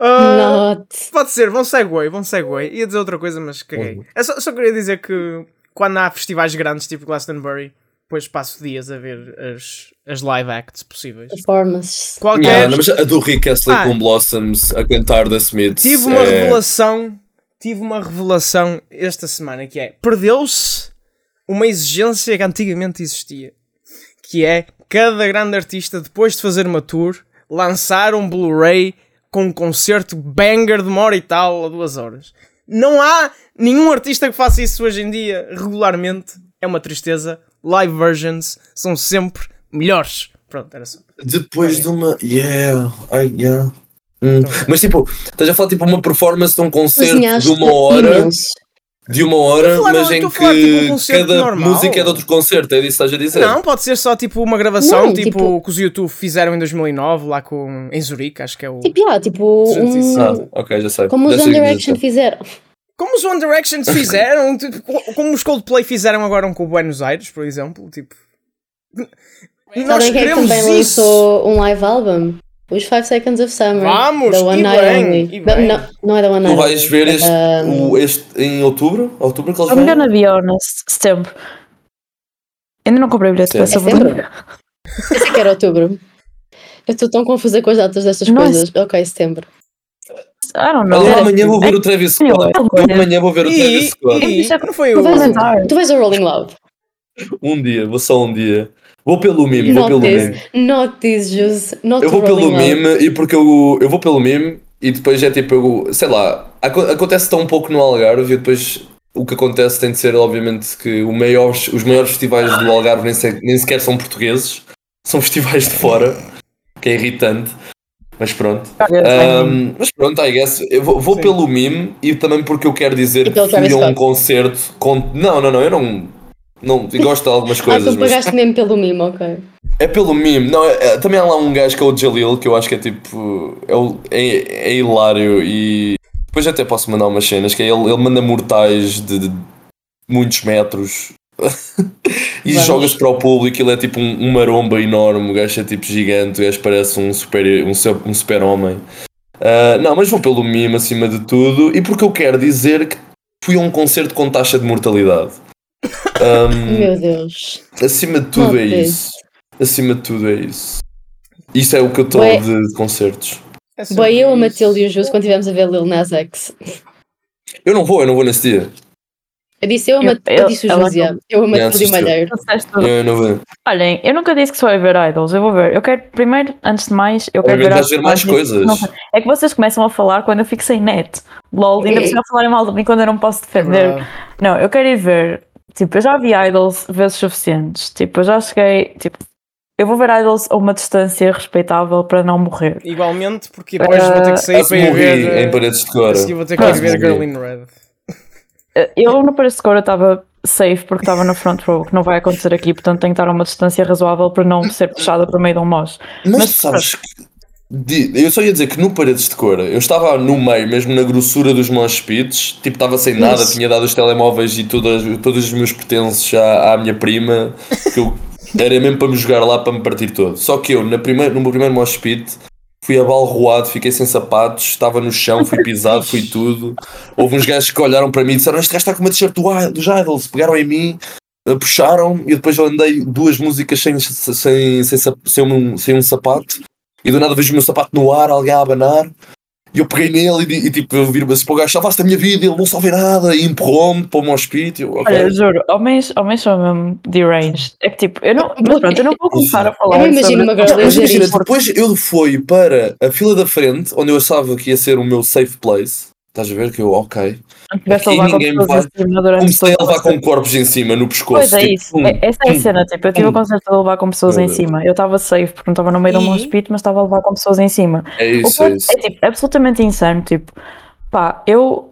[SPEAKER 2] Ah,
[SPEAKER 6] Not.
[SPEAKER 2] pode ser, bom segue, bom segue. Ia dizer outra coisa, mas caguei. É só, só queria dizer que quando há festivais grandes, tipo Glastonbury, depois passo dias a ver as, as live acts possíveis.
[SPEAKER 6] Performances.
[SPEAKER 2] Qualquer.
[SPEAKER 4] Yeah, não, mas a do Rick Astley
[SPEAKER 2] Ah.
[SPEAKER 4] com Blossoms a cantar da Smiths.
[SPEAKER 2] Tive uma
[SPEAKER 4] é-
[SPEAKER 2] revelação, tive uma revelação esta semana que é perdeu-se uma exigência que antigamente existia, que é cada grande artista depois de fazer uma tour lançar um Blu-ray com um concerto banger de uma hora e tal a duas horas. Não há nenhum artista que faça isso hoje em dia regularmente. É uma tristeza. Live versions são sempre melhores. Pronto, era só.
[SPEAKER 4] Depois de uma. Yeah, I, yeah. Hum.
[SPEAKER 2] Então,
[SPEAKER 4] Mas tipo, estás a falar tipo uma performance de um concerto de uma hora,
[SPEAKER 6] imenso.
[SPEAKER 4] De uma hora,
[SPEAKER 2] falar-
[SPEAKER 4] mas em
[SPEAKER 2] estou a
[SPEAKER 4] que
[SPEAKER 2] falar, tipo, um
[SPEAKER 4] cada
[SPEAKER 2] normal.
[SPEAKER 4] música é de outro concerto, é isso que estás a dizer?
[SPEAKER 2] Não, pode ser só tipo uma gravação,
[SPEAKER 6] Não,
[SPEAKER 2] tipo,
[SPEAKER 6] tipo-
[SPEAKER 2] que os YouTube fizeram em 2009, lá com, em Zurique, acho que é o.
[SPEAKER 6] Tipo, yeah, tipo, um,
[SPEAKER 4] Ah, ok, já sei.
[SPEAKER 6] como os
[SPEAKER 4] Já
[SPEAKER 6] One
[SPEAKER 4] sei o que
[SPEAKER 6] Direction fizeram.
[SPEAKER 2] Como os One Direction fizeram, tipo, co- como os Coldplay fizeram agora com o Buenos Aires, por exemplo. Tipo, nós
[SPEAKER 6] é que
[SPEAKER 2] queremos
[SPEAKER 6] também
[SPEAKER 2] isso.
[SPEAKER 6] lançou um live album? Os 5 Seconds of Summer.
[SPEAKER 2] Vamos,
[SPEAKER 6] The One
[SPEAKER 2] e
[SPEAKER 6] Night
[SPEAKER 2] e
[SPEAKER 6] não, não é da One
[SPEAKER 4] Tu
[SPEAKER 6] Night
[SPEAKER 4] vais
[SPEAKER 6] Only.
[SPEAKER 4] ver este,
[SPEAKER 6] Um,
[SPEAKER 4] o- este em outubro? Outubro que eles
[SPEAKER 5] I'm
[SPEAKER 4] vão?
[SPEAKER 5] gonna be honest, setembro. Ainda não comprei bilhete para essa
[SPEAKER 4] Setembro.
[SPEAKER 6] É. Pensei que era outubro. Eu estou tão confusa com as datas destas
[SPEAKER 5] Não é
[SPEAKER 6] coisas. Ok, setembro.
[SPEAKER 5] I don't know.
[SPEAKER 4] Olha,
[SPEAKER 6] Era-
[SPEAKER 4] amanhã vou ver o Travis Scott.
[SPEAKER 5] Anyway,
[SPEAKER 4] Eu amanhã vou ver o
[SPEAKER 2] E,
[SPEAKER 4] Travis Scott.
[SPEAKER 2] e,
[SPEAKER 5] é-
[SPEAKER 2] não foi
[SPEAKER 6] Tu
[SPEAKER 2] o.
[SPEAKER 6] vais, tu vais ao Rolling Loud.
[SPEAKER 4] Um dia, vou só um dia. Vou pelo mime, vou
[SPEAKER 6] Not
[SPEAKER 4] pelo
[SPEAKER 6] this.
[SPEAKER 4] mime.
[SPEAKER 6] Not this, Jus. Not
[SPEAKER 4] Eu vou pelo mime e porque eu, eu vou pelo mime e depois é tipo, eu, sei lá, aco- acontece tão pouco no Algarve e depois o que acontece tem de ser, obviamente, que o maiores, os maiores festivais do Algarve nem, se- nem sequer são portugueses, são festivais de fora, que é irritante. Mas pronto. Um, mas pronto, I guess. Eu vou, vou pelo mime e também porque eu quero dizer
[SPEAKER 6] E
[SPEAKER 4] que fui a um concerto com. Não, não, não, eu não. Não gosto de algumas
[SPEAKER 6] Ah,
[SPEAKER 4] coisas,
[SPEAKER 6] tu
[SPEAKER 4] mas
[SPEAKER 6] pagaste mesmo pelo mimo, ok.
[SPEAKER 4] é pelo mime. Não, é- é- também há lá um gajo que é o Jalil, que eu acho que é tipo. É, é, é hilário e. Depois até posso mandar umas cenas, que é ele, ele manda mortais de, de muitos metros. e
[SPEAKER 6] Vamos.
[SPEAKER 4] joga-se para o público, ele é tipo um, um maromba enorme, o gajo é tipo gigante, o gajo parece um super, um, su- um super homem. Ah, não, mas vou pelo mime acima de tudo, e porque eu quero dizer que fui a um concerto com taxa de mortalidade. Ahm,
[SPEAKER 6] Meu Deus.
[SPEAKER 4] Acima de tudo é isso. Acima de tudo é isso. Isso é o que eu estou
[SPEAKER 6] Bué.
[SPEAKER 4] de, de concertos.
[SPEAKER 2] É
[SPEAKER 6] Boa, eu, a
[SPEAKER 2] sobre
[SPEAKER 6] Matilde e o. Jus, quando estivemos a ver Lil Nas X.
[SPEAKER 4] Eu não vou, eu não vou nesse dia.
[SPEAKER 6] Eu disse eu, a
[SPEAKER 5] Eu-
[SPEAKER 6] Matilde, eu
[SPEAKER 5] eu-
[SPEAKER 6] disse o
[SPEAKER 5] ela
[SPEAKER 6] Jus, yeah. eu, a Matilde e o
[SPEAKER 4] assistiu.
[SPEAKER 6] Malheiro.
[SPEAKER 5] Tu disseste tudo.
[SPEAKER 4] Eu não vou.
[SPEAKER 5] Olhem, eu nunca disse que só ia ver idols, eu vou ver. Eu quero, primeiro, antes de mais, eu quero
[SPEAKER 4] Obviamente
[SPEAKER 5] ver
[SPEAKER 4] vais ver mais coisas.
[SPEAKER 5] não- É que vocês começam a falar quando eu fico sem net. LOL, ainda precisam falarem mal de mim quando eu não posso
[SPEAKER 2] É
[SPEAKER 5] defender.
[SPEAKER 2] verdade.
[SPEAKER 5] Não, eu quero ir ver. Tipo, eu já vi idols vezes suficientes. Tipo, eu já cheguei. Tipo, eu vou ver idols a uma distância respeitável para não morrer.
[SPEAKER 2] Igualmente, porque depois vou ter que sair para ir ver.
[SPEAKER 4] em paredes de cor.
[SPEAKER 2] A seguir vou ter que ir ver. Girl in Red.
[SPEAKER 5] Eh, Eu no Paris Score estava safe porque estava na front row, que não vai acontecer aqui, portanto tenho que estar a uma distância razoável para não ser puxada para o meio de um mosh.
[SPEAKER 4] Mas,
[SPEAKER 5] Mas-
[SPEAKER 4] tu sabes que. Eu só ia dizer que no Paredes de Cor, eu estava no meio, mesmo na grossura dos mosh pits, tipo, estava sem nada,
[SPEAKER 6] Isso.
[SPEAKER 4] tinha dado os telemóveis e todas, todos os meus pertences à, à minha prima, que eu era mesmo para me jogar lá para me partir todo. Só que eu, na primeira, no meu primeiro mosh pit, fui abalroado, fiquei sem sapatos, estava no chão, fui pisado, fui tudo. Houve uns gajos que olharam para mim e disseram: Este gajo está com uma t-shirt do dos Idols, pegaram em mim. eh, Puxaram e depois eu andei duas músicas sem, sem, sem, sem, um, sem um sapato e do nada vejo o meu sapato no ar, alguém a abanar e eu peguei nele e, e tipo, eu viro-me assim para o gajo, salvaste a minha vida, ele não salvei nada e empurrou-me para o meu hospício.
[SPEAKER 5] Olha,
[SPEAKER 4] ok.
[SPEAKER 5] eu juro, homens, homens são mesmo deranged. É que tipo, eu não, mas pronto, eu não vou começar a falar.
[SPEAKER 6] Eu imagino uma girl
[SPEAKER 4] Mas imagina, depois eu fui para a fila da frente, onde eu achava que ia ser o meu safe place. Estás a ver que eu, ok.
[SPEAKER 5] Não tivesse a
[SPEAKER 4] Aqui
[SPEAKER 5] levar com
[SPEAKER 4] ninguém me
[SPEAKER 5] pessoas
[SPEAKER 4] vai-
[SPEAKER 5] em cima durante
[SPEAKER 4] Comecei a levar com corpos em cima, no pescoço.
[SPEAKER 5] Pois é
[SPEAKER 4] tipo,
[SPEAKER 5] isso,
[SPEAKER 4] hum,
[SPEAKER 5] essa é a cena, tipo, eu tive
[SPEAKER 4] hum.
[SPEAKER 5] a concerto de levar com pessoas em cima, eu estava safe porque não estava no meio de um
[SPEAKER 2] E?
[SPEAKER 5] pit, mas estava a levar com pessoas em cima.
[SPEAKER 4] É
[SPEAKER 5] O
[SPEAKER 4] isso, é isso.
[SPEAKER 5] é tipo, absolutamente insano, tipo, pá, eu,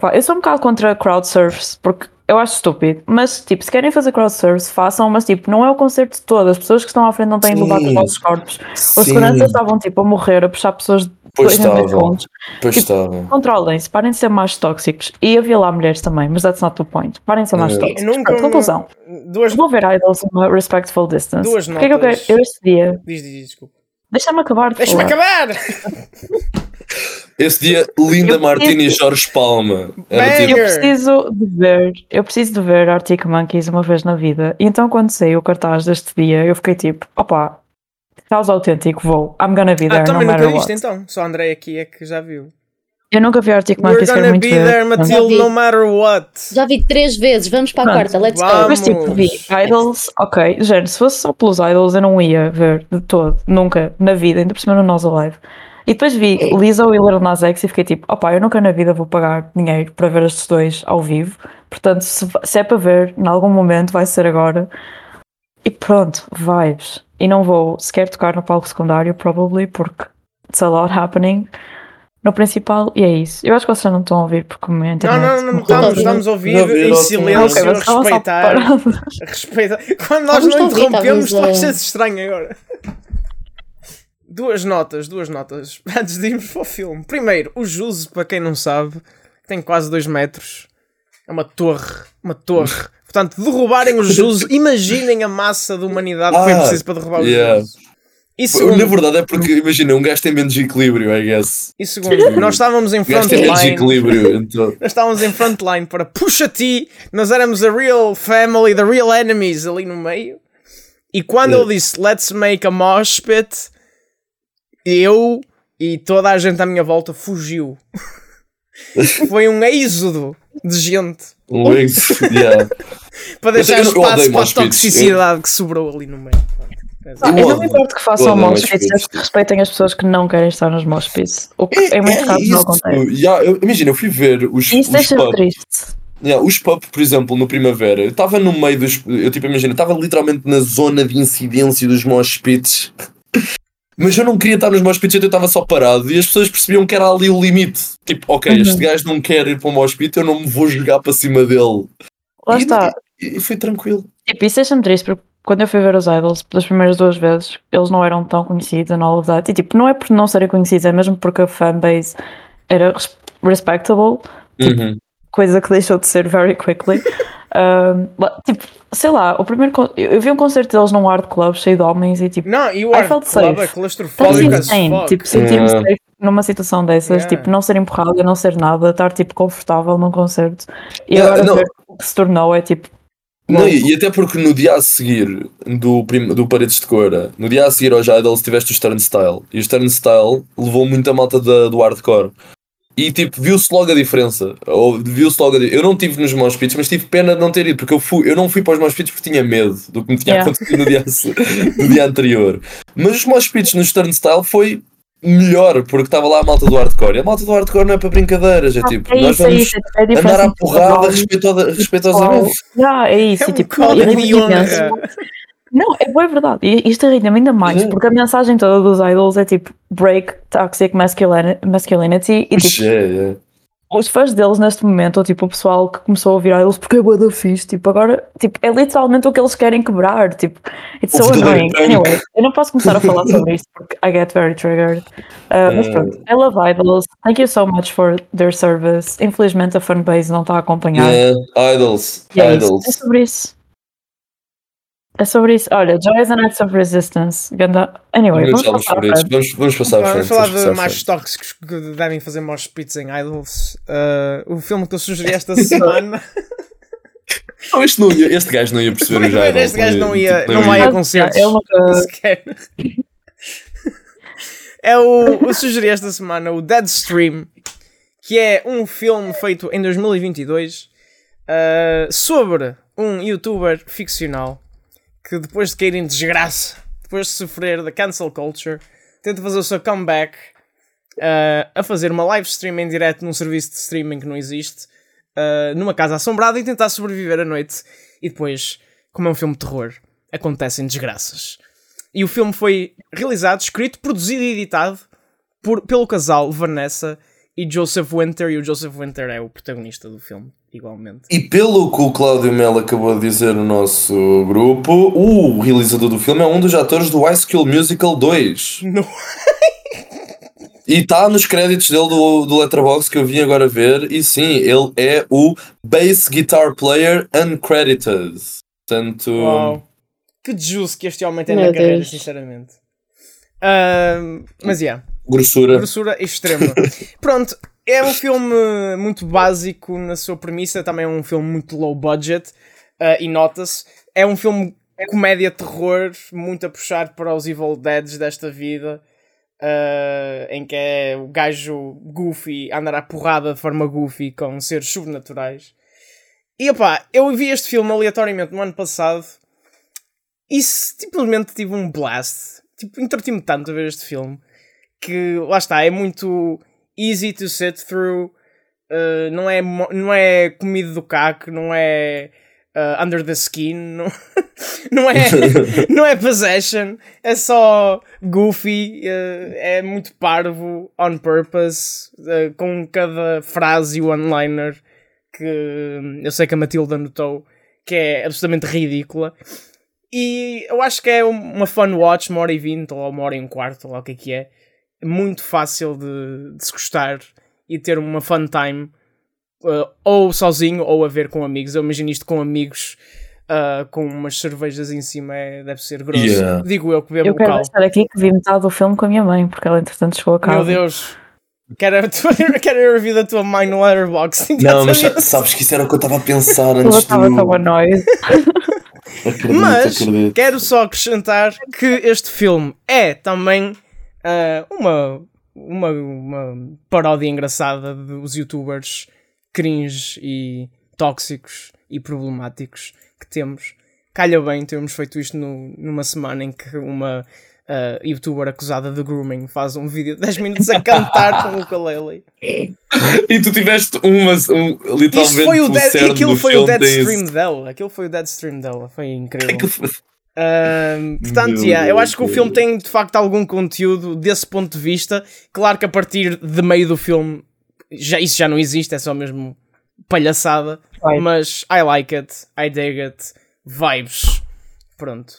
[SPEAKER 5] pá, eu sou um bocado contra crowd surfs, porque eu acho estúpido, mas tipo, se querem fazer crowd surfs, façam, mas tipo, não é o concerto de todas, as pessoas que estão à frente não têm de levar com os vossos corpos. Os
[SPEAKER 4] Sim,
[SPEAKER 5] seguranças estavam tipo a morrer, a puxar pessoas de
[SPEAKER 4] Pois
[SPEAKER 5] 80
[SPEAKER 4] estavam,
[SPEAKER 5] segundos.
[SPEAKER 4] pois
[SPEAKER 5] tipo,
[SPEAKER 4] estavam.
[SPEAKER 5] Controlem-se, parem de ser mais tóxicos. E havia lá mulheres também, mas that's not the point. Parem de ser mais
[SPEAKER 4] É.
[SPEAKER 5] tóxicos.
[SPEAKER 2] Nunca.
[SPEAKER 5] Pronto, conclusão.
[SPEAKER 2] Duas.
[SPEAKER 5] Vou ver idols a uma respectful distance.
[SPEAKER 2] Duas
[SPEAKER 5] Porquê que eu quero?
[SPEAKER 2] notas.
[SPEAKER 5] Eu este dia.
[SPEAKER 2] Diz, diz, desculpa.
[SPEAKER 5] Deixa-me acabar de
[SPEAKER 2] Deixa-me acabar!
[SPEAKER 4] Esse dia, Linda Martini e Jorge Palma. Tipo,
[SPEAKER 5] Eu preciso de ver, eu preciso de ver Arctic Monkeys uma vez na vida. E então quando saiu o cartaz deste dia, eu fiquei tipo, opa, causa autêntico, vou. I'm gonna be
[SPEAKER 2] Ah,
[SPEAKER 5] there no
[SPEAKER 2] também nunca viste então. Só a André aqui é que já viu.
[SPEAKER 5] Eu nunca vi Arctic
[SPEAKER 2] We're
[SPEAKER 5] Monkeys, quero
[SPEAKER 2] gonna
[SPEAKER 5] muito
[SPEAKER 2] be there, Matilde, no matter what.
[SPEAKER 6] Já vi três vezes, vamos para a quarta, let's go.
[SPEAKER 2] Vamos.
[SPEAKER 5] Mas tipo, vi Idols, ok, gente, se fosse só pelos Idols eu não ia ver de todo, nunca, na vida, ainda por cima no Nós Alive. E depois vi Lizzo e Little Nas X e fiquei tipo, opá, eu nunca na vida vou pagar dinheiro para ver estes dois ao vivo, portanto, se, se é para ver, em algum momento vai ser agora. E pronto, vibes. E não vou sequer tocar no palco secundário, probably, porque it's a lot happening no principal, e é isso. Eu acho que vocês não estão a ouvir porque o meu
[SPEAKER 2] Não,
[SPEAKER 5] internet
[SPEAKER 2] não, não,
[SPEAKER 5] morreu.
[SPEAKER 2] estamos, estamos a ouvir em silêncio,
[SPEAKER 5] Ok,
[SPEAKER 2] a
[SPEAKER 5] vocês estavam só
[SPEAKER 2] respeitar. respeitar. Quando nós não interrompemos,
[SPEAKER 6] estávamos
[SPEAKER 2] vai
[SPEAKER 6] a-
[SPEAKER 2] ser estranho agora. Duas notas, duas notas. Antes de irmos para o filme. Primeiro, o Juse, para quem não sabe, tem quase 2 metros. É uma torre. Uma torre. Portanto, derrubarem o Juse, imaginem a massa de humanidade que foi
[SPEAKER 4] Ah,
[SPEAKER 2] preciso para derrubar o
[SPEAKER 4] yeah.
[SPEAKER 2] Juse. E
[SPEAKER 4] Na
[SPEAKER 2] segundo,
[SPEAKER 4] verdade é porque, imagina, um gajo tem menos equilíbrio, I guess.
[SPEAKER 2] e segundo nós estávamos em
[SPEAKER 4] Um
[SPEAKER 2] frontline.
[SPEAKER 4] equilíbrio. Então,
[SPEAKER 2] Nós estávamos em frontline para puxa ti, nós éramos a real family, the real enemies ali no meio. E quando
[SPEAKER 4] É.
[SPEAKER 2] ele disse let's make a mosh pit, eu e toda a gente à minha volta fugiu. Foi um êxodo de gente
[SPEAKER 4] Um ex, yeah.
[SPEAKER 2] para deixar
[SPEAKER 4] Eu- eu
[SPEAKER 2] espaço
[SPEAKER 4] odeio
[SPEAKER 2] para a toxicidade que sobrou ali no meio.
[SPEAKER 5] Ah,
[SPEAKER 4] Eu
[SPEAKER 5] eu não me importo que façam
[SPEAKER 4] eu odeio
[SPEAKER 5] mosh
[SPEAKER 4] mosh
[SPEAKER 5] pits,
[SPEAKER 4] pits.
[SPEAKER 5] é que respeitem as pessoas que não querem estar nos mosh pits. O que é, muito raro que não acontece.
[SPEAKER 4] Yeah, eu- imagina, eu fui ver os,
[SPEAKER 5] E isso deixa-me triste.
[SPEAKER 4] Yeah, os pub, por exemplo, no Primavera, eu estava no meio dos. Eu tipo, imagina, estava literalmente na zona de incidência dos mosh pits. Mas eu não queria estar nos mosh pits, eu estava só parado e as pessoas percebiam que era ali o limite. Tipo, ok,
[SPEAKER 5] Uhum.
[SPEAKER 4] este gajo não quer ir para um mosh pit, eu não me vou jogar para cima dele.
[SPEAKER 5] Lá
[SPEAKER 4] E-
[SPEAKER 5] está.
[SPEAKER 4] E, e foi tranquilo.
[SPEAKER 5] Tipo, isso deixa-me triste porque quando eu fui ver os Idols, das primeiras duas vezes, eles não eram tão conhecidos and all of that. E tipo, não é por não serem conhecidos, é mesmo porque a fanbase era res- respectable,
[SPEAKER 4] Uhum.
[SPEAKER 5] coisa que deixou de ser very quickly. Um, tipo, sei lá, o primeiro. con- Eu eu vi um concerto deles num art club cheio de homens e tipo.
[SPEAKER 2] Não, e o
[SPEAKER 5] I
[SPEAKER 2] Art
[SPEAKER 5] felt
[SPEAKER 2] Club é
[SPEAKER 5] safe.
[SPEAKER 2] claustrofóbico as
[SPEAKER 5] insane,
[SPEAKER 2] fuck.
[SPEAKER 5] tipo, sentir-me
[SPEAKER 4] Yeah.
[SPEAKER 5] safe numa situação dessas,
[SPEAKER 2] Yeah.
[SPEAKER 5] tipo, não ser empurrada, não ser nada, estar tipo confortável num concerto e
[SPEAKER 4] Yeah,
[SPEAKER 5] agora
[SPEAKER 4] não.
[SPEAKER 5] ver o que se tornou é tipo.
[SPEAKER 4] Não, e, e até porque no dia a seguir do, prim- do Paredes de Cora, no dia a seguir aos Idols tiveste o Turnstile. E o Turnstile levou muita malta da, do hardcore. E tipo, viu-se logo a diferença. Ou viu-se logo a Eu não tive nos mosh pits, mas tive pena de não ter ido, porque eu, fui, eu não fui para os mosh pits porque tinha medo do que me tinha
[SPEAKER 5] Yeah.
[SPEAKER 4] acontecido no dia, no dia anterior. Mas os mosh pits no Turnstile foi melhor, porque estava lá a malta do hardcore. E a malta do hardcore não é para brincadeiras, é tipo,
[SPEAKER 5] é
[SPEAKER 4] nós
[SPEAKER 5] isso, é
[SPEAKER 4] vamos
[SPEAKER 5] isso, é a diferença
[SPEAKER 4] andar à porrada respeitosamente.
[SPEAKER 5] Yeah, é isso,
[SPEAKER 2] É um
[SPEAKER 5] tipo,
[SPEAKER 2] de
[SPEAKER 5] imenso.
[SPEAKER 2] honra.
[SPEAKER 5] Não, é boa verdade. E isto irrita-me ainda mais,
[SPEAKER 4] Uhum.
[SPEAKER 5] porque a mensagem toda dos idols é tipo break toxic masculini- masculinity e tipo,
[SPEAKER 4] É, é.
[SPEAKER 5] os fãs deles neste momento, ou tipo o pessoal que começou a ouvir idols porque é boa fixe, tipo, agora tipo, é literalmente o que eles querem quebrar. Tipo, it's so annoying. Anyway, eu não posso começar a falar sobre isto porque I get very triggered. Uh, mas
[SPEAKER 4] Eh.
[SPEAKER 5] pronto, I love idols. Thank you so much for their service. Infelizmente a fanbase não está a acompanhar.
[SPEAKER 4] Yeah, Idols.
[SPEAKER 5] É, isso.
[SPEAKER 4] Idols.
[SPEAKER 5] é sobre isso. É sobre isso. Olha, Joy is an act of resistance. Ganda... Anyway,
[SPEAKER 4] Vamos,
[SPEAKER 5] passar frente.
[SPEAKER 4] Vamos, vamos passar à
[SPEAKER 2] Vamos
[SPEAKER 4] frente.
[SPEAKER 2] falar
[SPEAKER 4] vamos passar
[SPEAKER 2] de mais
[SPEAKER 4] frente.
[SPEAKER 2] tóxicos que devem fazer mosh pits em Idols. Uh, o filme que eu sugeri esta semana.
[SPEAKER 4] Não, este, não ia, este gajo não ia perceber o já.
[SPEAKER 2] este gajo não ia,
[SPEAKER 4] tipo,
[SPEAKER 2] não vai a
[SPEAKER 5] Mas,
[SPEAKER 2] concertos.
[SPEAKER 5] ele nunca-
[SPEAKER 2] sequer. É o, eu sugeri esta semana o Deadstream, que é um filme feito em 2022 uh, sobre um youtuber ficcional que depois de cair em desgraça, depois de sofrer da cancel culture, tenta fazer o seu comeback uh, a fazer uma live stream em direto num serviço de streaming que não existe, uh, numa casa assombrada e tentar sobreviver à noite. E depois, como é um filme de terror, acontecem desgraças. E o filme foi realizado, escrito, produzido e editado por, pelo casal Vanessa e Joseph Winter. E o Joseph Winter é o protagonista do filme, igualmente.
[SPEAKER 4] E pelo que o Cláudio Melo acabou de dizer no nosso grupo, o realizador do filme é um dos atores do High School Musical 2.
[SPEAKER 2] No-
[SPEAKER 4] E está nos créditos dele do, do Letterboxd que eu vim agora ver. E sim, ele é o Bass Guitar Player Uncredited. Portanto,
[SPEAKER 2] Uau. Que juice que este homem tem
[SPEAKER 6] Meu
[SPEAKER 2] na carreira,
[SPEAKER 6] Deus.
[SPEAKER 2] sinceramente. Ahm, mas, yeah.
[SPEAKER 4] grossura.
[SPEAKER 2] grossura extrema. Pronto, é um filme muito básico na sua premissa, também é um filme muito low budget uh, e nota-se. É um filme comédia-terror, muito a puxar para os Evil Deads desta vida, uh, em que é o gajo goofy andar à porrada de forma goofy com seres sobrenaturais. E opá, eu vi este filme aleatoriamente no ano passado e simplesmente tive um blast. Tipo, entretive-me tanto a ver este filme que lá está, é muito easy to sit through, uh, não, é, não é comido do caco, não é uh, under the skin, não, não, é, não é possession, é só goofy, uh, é muito parvo, on purpose, uh, com cada frase e one-liner que eu sei que a Matilda notou que é absolutamente ridícula. E eu acho que é um- uma fun watch, uma hora e vinte, ou uma hora e um quarto, ou lá o que é que é. Muito fácil de, de se gostar e ter uma fun time, uh, ou sozinho, ou a ver com amigos. Eu imagino isto com amigos, uh, com umas cervejas em cima, é- deve ser grosso.
[SPEAKER 4] Yeah.
[SPEAKER 2] Digo eu que bebo
[SPEAKER 5] Eu quero deixar aqui que vi metade do filme com a minha mãe, porque ela entretanto chegou a casa.
[SPEAKER 2] Meu Deus, quero, a tua- quero a review da tua mãe no Letterboxd.
[SPEAKER 4] Não, mas sabes que isso era o que eu estava a pensar antes
[SPEAKER 5] estava
[SPEAKER 4] do.
[SPEAKER 5] tão annoyed.
[SPEAKER 4] Acredito,
[SPEAKER 2] Mas
[SPEAKER 4] acredito.
[SPEAKER 2] quero só acrescentar que este filme é também ah, uma, uma, uma paródia engraçada dos youtubers cringe e tóxicos e problemáticos que temos. Calha bem termos feito isto no- numa semana em que uma ah, youtuber acusada de grooming faz um vídeo de 10 minutos a cantar com o ukulele.
[SPEAKER 4] E tu tiveste uma, um, literalmente
[SPEAKER 2] Isto foi o, dead,
[SPEAKER 4] cerne
[SPEAKER 2] aquilo foi o dead stream dela. Aquilo foi o dead stream dela. Foi incrível.
[SPEAKER 4] Aquilo foi-
[SPEAKER 2] Portanto,
[SPEAKER 4] Meu
[SPEAKER 2] yeah, eu acho que o filme tem de facto algum conteúdo desse ponto de vista. Claro que a partir de meio do filme já, isso já não existe, é só mesmo palhaçada.
[SPEAKER 5] Vai.
[SPEAKER 2] Mas I like it, I dig it, vibes. Pronto.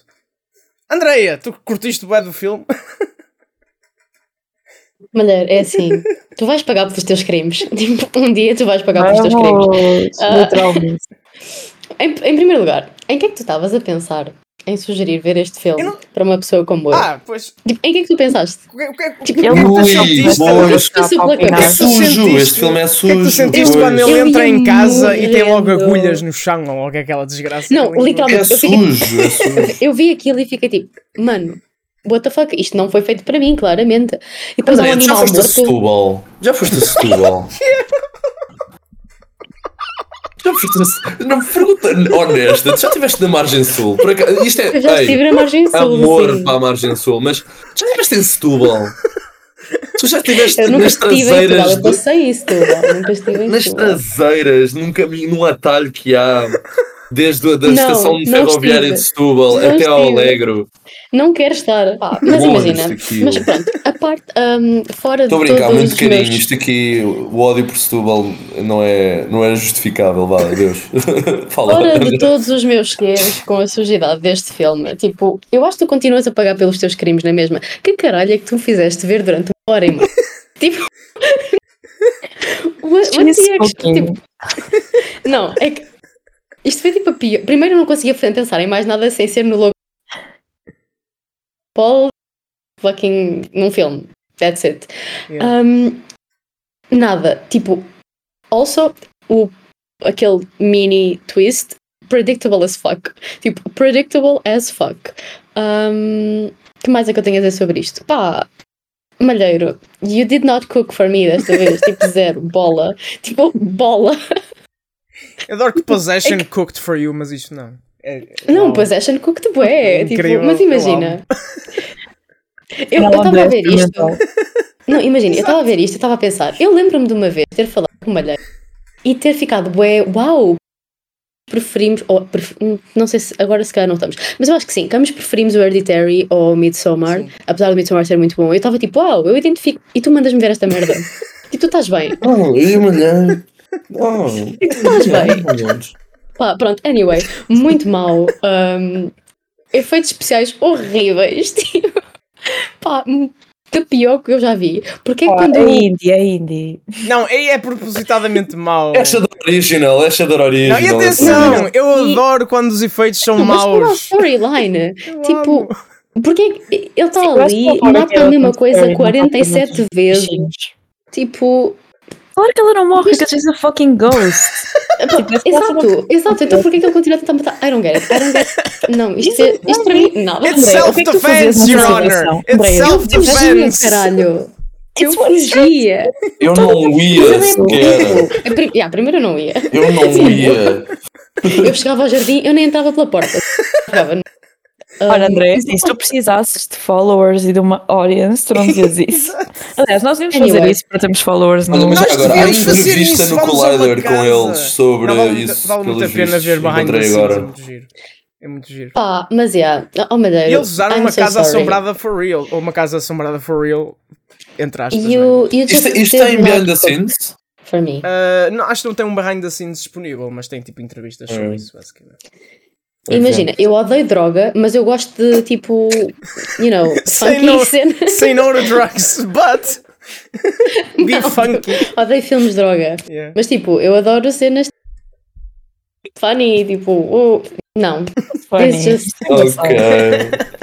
[SPEAKER 2] Andreia, tu curtiste o do filme?
[SPEAKER 6] Mulher, é assim, tu vais pagar pelos teus crimes. Tipo, um dia tu vais pagar pelos teus crimes. Ah.
[SPEAKER 5] literalmente.
[SPEAKER 6] Em, em primeiro lugar, em que é que tu estavas a pensar em sugerir ver este filme
[SPEAKER 2] não-
[SPEAKER 6] para uma pessoa como eu?
[SPEAKER 2] Ah, pois.
[SPEAKER 6] Tipo, em que é que tu pensaste?
[SPEAKER 2] O que, o que, o que,
[SPEAKER 6] Tipo,
[SPEAKER 2] é sentiste? é
[SPEAKER 4] sujo, este filme é
[SPEAKER 2] O que é que tu
[SPEAKER 4] sujo,
[SPEAKER 2] sentiste
[SPEAKER 4] pois.
[SPEAKER 2] quando ele entra em casa e tem logo agulhas no chão ou logo aquela desgraça?
[SPEAKER 6] Não,
[SPEAKER 2] ele
[SPEAKER 6] literalmente.
[SPEAKER 4] É
[SPEAKER 6] Eu fiquei-
[SPEAKER 4] sujo, é sujo.
[SPEAKER 6] Eu vi aquilo e fiquei tipo, mano, what the fuck? Isto não foi feito para mim, claramente. E depois um
[SPEAKER 4] André, já
[SPEAKER 6] animal
[SPEAKER 4] foste a
[SPEAKER 6] morto.
[SPEAKER 4] Setúbal? Já foste a Setúbal? Já foste? Não, pergunta honesta, tu já estiveste na Margem Sul? Por acaso, isto é,
[SPEAKER 6] Eu já
[SPEAKER 4] ei,
[SPEAKER 6] estive na margem sul.
[SPEAKER 4] amor
[SPEAKER 6] sim.
[SPEAKER 4] para a Margem Sul, mas já estiveste em Setúbal? Tu já estiveste
[SPEAKER 6] Eu nunca
[SPEAKER 4] nas
[SPEAKER 6] estive em Setúbal,
[SPEAKER 4] traseiras
[SPEAKER 6] eu passei isso Setúbal, nunca estive em
[SPEAKER 4] nas
[SPEAKER 6] Setúbal.
[SPEAKER 4] traseiras, num caminho, num atalho que há desde a da
[SPEAKER 6] Não,
[SPEAKER 4] estação
[SPEAKER 6] não
[SPEAKER 4] ferroviária
[SPEAKER 6] estive.
[SPEAKER 4] de Setúbal
[SPEAKER 6] Não
[SPEAKER 4] até ao
[SPEAKER 6] estive.
[SPEAKER 4] Alegro.
[SPEAKER 6] Não quero estar. Pá, mas imagina, mas pronto, a parte um, fora
[SPEAKER 4] Estou a
[SPEAKER 6] de
[SPEAKER 4] brincar,
[SPEAKER 6] todos
[SPEAKER 4] muito
[SPEAKER 6] os
[SPEAKER 4] carinho.
[SPEAKER 6] meus...
[SPEAKER 4] Isto aqui, o ódio por Setúbal não é, não é justificável, vá, Deus. Fala.
[SPEAKER 6] Fora de todos os meus erros com a sujidade deste filme, tipo, eu acho que tu continuas a pagar pelos teus crimes na mesma. Que caralho é que tu me fizeste ver durante uma hora e meia? tipo. What, what the tipo, não, é que. Isto foi tipo a pior. Primeiro eu não conseguia pensar em mais nada sem ser no logo. Paul fucking num filme. That's it.
[SPEAKER 2] Yeah.
[SPEAKER 6] Um, nada. Tipo, also, o, aquele mini twist, predictable as fuck. Tipo, predictable as fuck. Um, que mais é que eu tenho a dizer sobre isto? Pá, Malheiro, you did not cook for me desta vez. tipo, zero. Bola. Tipo, bola.
[SPEAKER 2] Eu adoro que Possession cooked for you, mas isto não. É- é
[SPEAKER 6] Não. Possession cooked bué. Tipo,
[SPEAKER 2] Incrível,
[SPEAKER 6] mas imagina. Eu estava a ver isto. Não, imagina, eu estava a ver isto, eu estava a pensar. Eu lembro-me de uma vez ter falado com o Malheiro e ter ficado, bué, uau, preferimos, ou, pref- não sei se agora se calhar não estamos, mas eu acho que sim, que ambos preferimos o Hereditary ou o Midsommar,
[SPEAKER 2] Sim.
[SPEAKER 6] apesar do Midsommar ser muito bom. Eu estava tipo, uau, eu identifico, e tu mandas-me ver esta merda. e tu estás bem.
[SPEAKER 4] Eu e
[SPEAKER 6] Estás bem. Pá, pronto, anyway, muito mal. Um, efeitos especiais horríveis. Tipo, pá, que pior que eu já vi. Porque é que
[SPEAKER 5] Ah,
[SPEAKER 6] quando
[SPEAKER 5] é
[SPEAKER 6] eu-
[SPEAKER 5] indie, é indie.
[SPEAKER 2] Não, é, é propositadamente mau.
[SPEAKER 4] É Shadow Original, é Shadow
[SPEAKER 2] Não,
[SPEAKER 4] Original.
[SPEAKER 2] e
[SPEAKER 6] Não,
[SPEAKER 2] atenção,
[SPEAKER 6] não, não.
[SPEAKER 2] eu
[SPEAKER 6] E-
[SPEAKER 2] adoro quando os efeitos são
[SPEAKER 6] Não, mas a
[SPEAKER 2] maus.
[SPEAKER 6] storyline,
[SPEAKER 2] Eu
[SPEAKER 6] tipo,
[SPEAKER 2] amo.
[SPEAKER 6] porque é que ele está ali, mata a mesma coisa
[SPEAKER 5] story, não
[SPEAKER 6] 47
[SPEAKER 5] propriamente
[SPEAKER 6] vezes. Tipo,
[SPEAKER 5] Claro que ela não morre, porque she's a fucking ghost. Tipo, esse
[SPEAKER 6] exato, exato. Então porquê que ele continua a tentar matar? I don't get it. I don't get it. Não, isto, é, isto para mim, nada.
[SPEAKER 2] It's
[SPEAKER 5] é
[SPEAKER 2] self-defense, Your Honor. It's self-defense.
[SPEAKER 6] caralho. Eu fugia.
[SPEAKER 4] Eu não ia
[SPEAKER 6] é
[SPEAKER 4] sequer.
[SPEAKER 6] prim- yeah, primeiro eu não ia.
[SPEAKER 4] Eu não ia.
[SPEAKER 6] Eu chegava ao jardim, eu nem entrava pela porta. Chegava
[SPEAKER 5] Olha, André, assim, se tu precisasses de followers e de uma audience, tu não dizias isso. Aliás, nós íamos fazer
[SPEAKER 6] Anyway.
[SPEAKER 5] isso para termos followers no.
[SPEAKER 4] Olha, mas agora, há
[SPEAKER 2] devíamos fazer
[SPEAKER 4] entrevista
[SPEAKER 2] isso,
[SPEAKER 4] no Collider com eles sobre
[SPEAKER 2] Não, vale
[SPEAKER 4] isso.
[SPEAKER 2] Vale muito a pena ver behind the scenes,
[SPEAKER 4] agora.
[SPEAKER 2] é muito giro. É muito giro.
[SPEAKER 6] Pá, mas yeah, oh Madeira.
[SPEAKER 2] E eles usaram
[SPEAKER 6] I'm
[SPEAKER 2] uma
[SPEAKER 6] so
[SPEAKER 2] casa
[SPEAKER 6] sorry.
[SPEAKER 2] assombrada for real. Ou uma casa assombrada for real, entre aspas.
[SPEAKER 6] You,
[SPEAKER 2] né?
[SPEAKER 6] you
[SPEAKER 4] Isto, isto
[SPEAKER 6] did
[SPEAKER 4] tem behind the scenes?
[SPEAKER 6] For me.
[SPEAKER 2] Ah, não, acho que não tem um behind the scenes disponível, mas tem tipo entrevistas sobre
[SPEAKER 4] Hum.
[SPEAKER 2] isso, basicamente.
[SPEAKER 6] Imagina, eu odeio droga, mas eu gosto de tipo, you know,
[SPEAKER 2] Say
[SPEAKER 6] funky
[SPEAKER 2] no,
[SPEAKER 6] cena.
[SPEAKER 2] say no to drugs, but be funky.
[SPEAKER 6] Odeio filmes de droga.
[SPEAKER 2] Yeah.
[SPEAKER 6] Mas tipo, eu adoro cenas funny, tipo, oh, não,
[SPEAKER 5] Funny.
[SPEAKER 6] It's just-
[SPEAKER 4] Ok.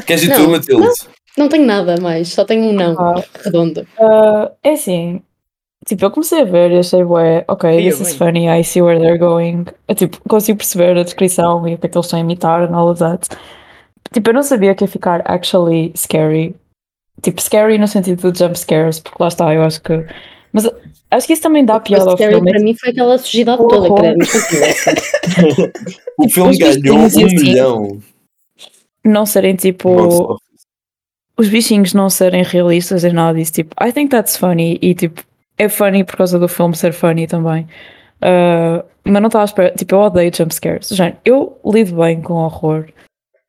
[SPEAKER 4] Queres ir tu,
[SPEAKER 6] Não,
[SPEAKER 4] Matilde?
[SPEAKER 6] não tenho nada mais, só tenho um não
[SPEAKER 5] Ah.
[SPEAKER 6] redondo.
[SPEAKER 5] Ah, é assim, Tipo, eu comecei a ver e achei, ué, ok,
[SPEAKER 2] Ia
[SPEAKER 5] this is funny, I see where they're going. Eu, tipo, consigo perceber a descrição e o que é que eles estão a imitar and all of that. Tipo, eu não sabia que ia ficar actually scary. Tipo, scary no sentido de jump scares, porque lá está, eu acho que. Mas acho que isso também dá piada ao
[SPEAKER 6] Scary
[SPEAKER 5] filme.
[SPEAKER 6] para mim foi aquela sujidade toda,
[SPEAKER 5] Horror.
[SPEAKER 6] credo.
[SPEAKER 4] O filme
[SPEAKER 5] Os
[SPEAKER 4] ganhou
[SPEAKER 5] e
[SPEAKER 4] um
[SPEAKER 5] assim.
[SPEAKER 4] milhão.
[SPEAKER 5] Não serem tipo.
[SPEAKER 4] Office.
[SPEAKER 5] os bichinhos não serem realistas em nada disso, tipo, I think that's funny e tipo, é funny por causa do filme ser funny também. Uh, mas não estava à espera, tipo, eu odeio jump scares. Gente, eu lido bem com horror.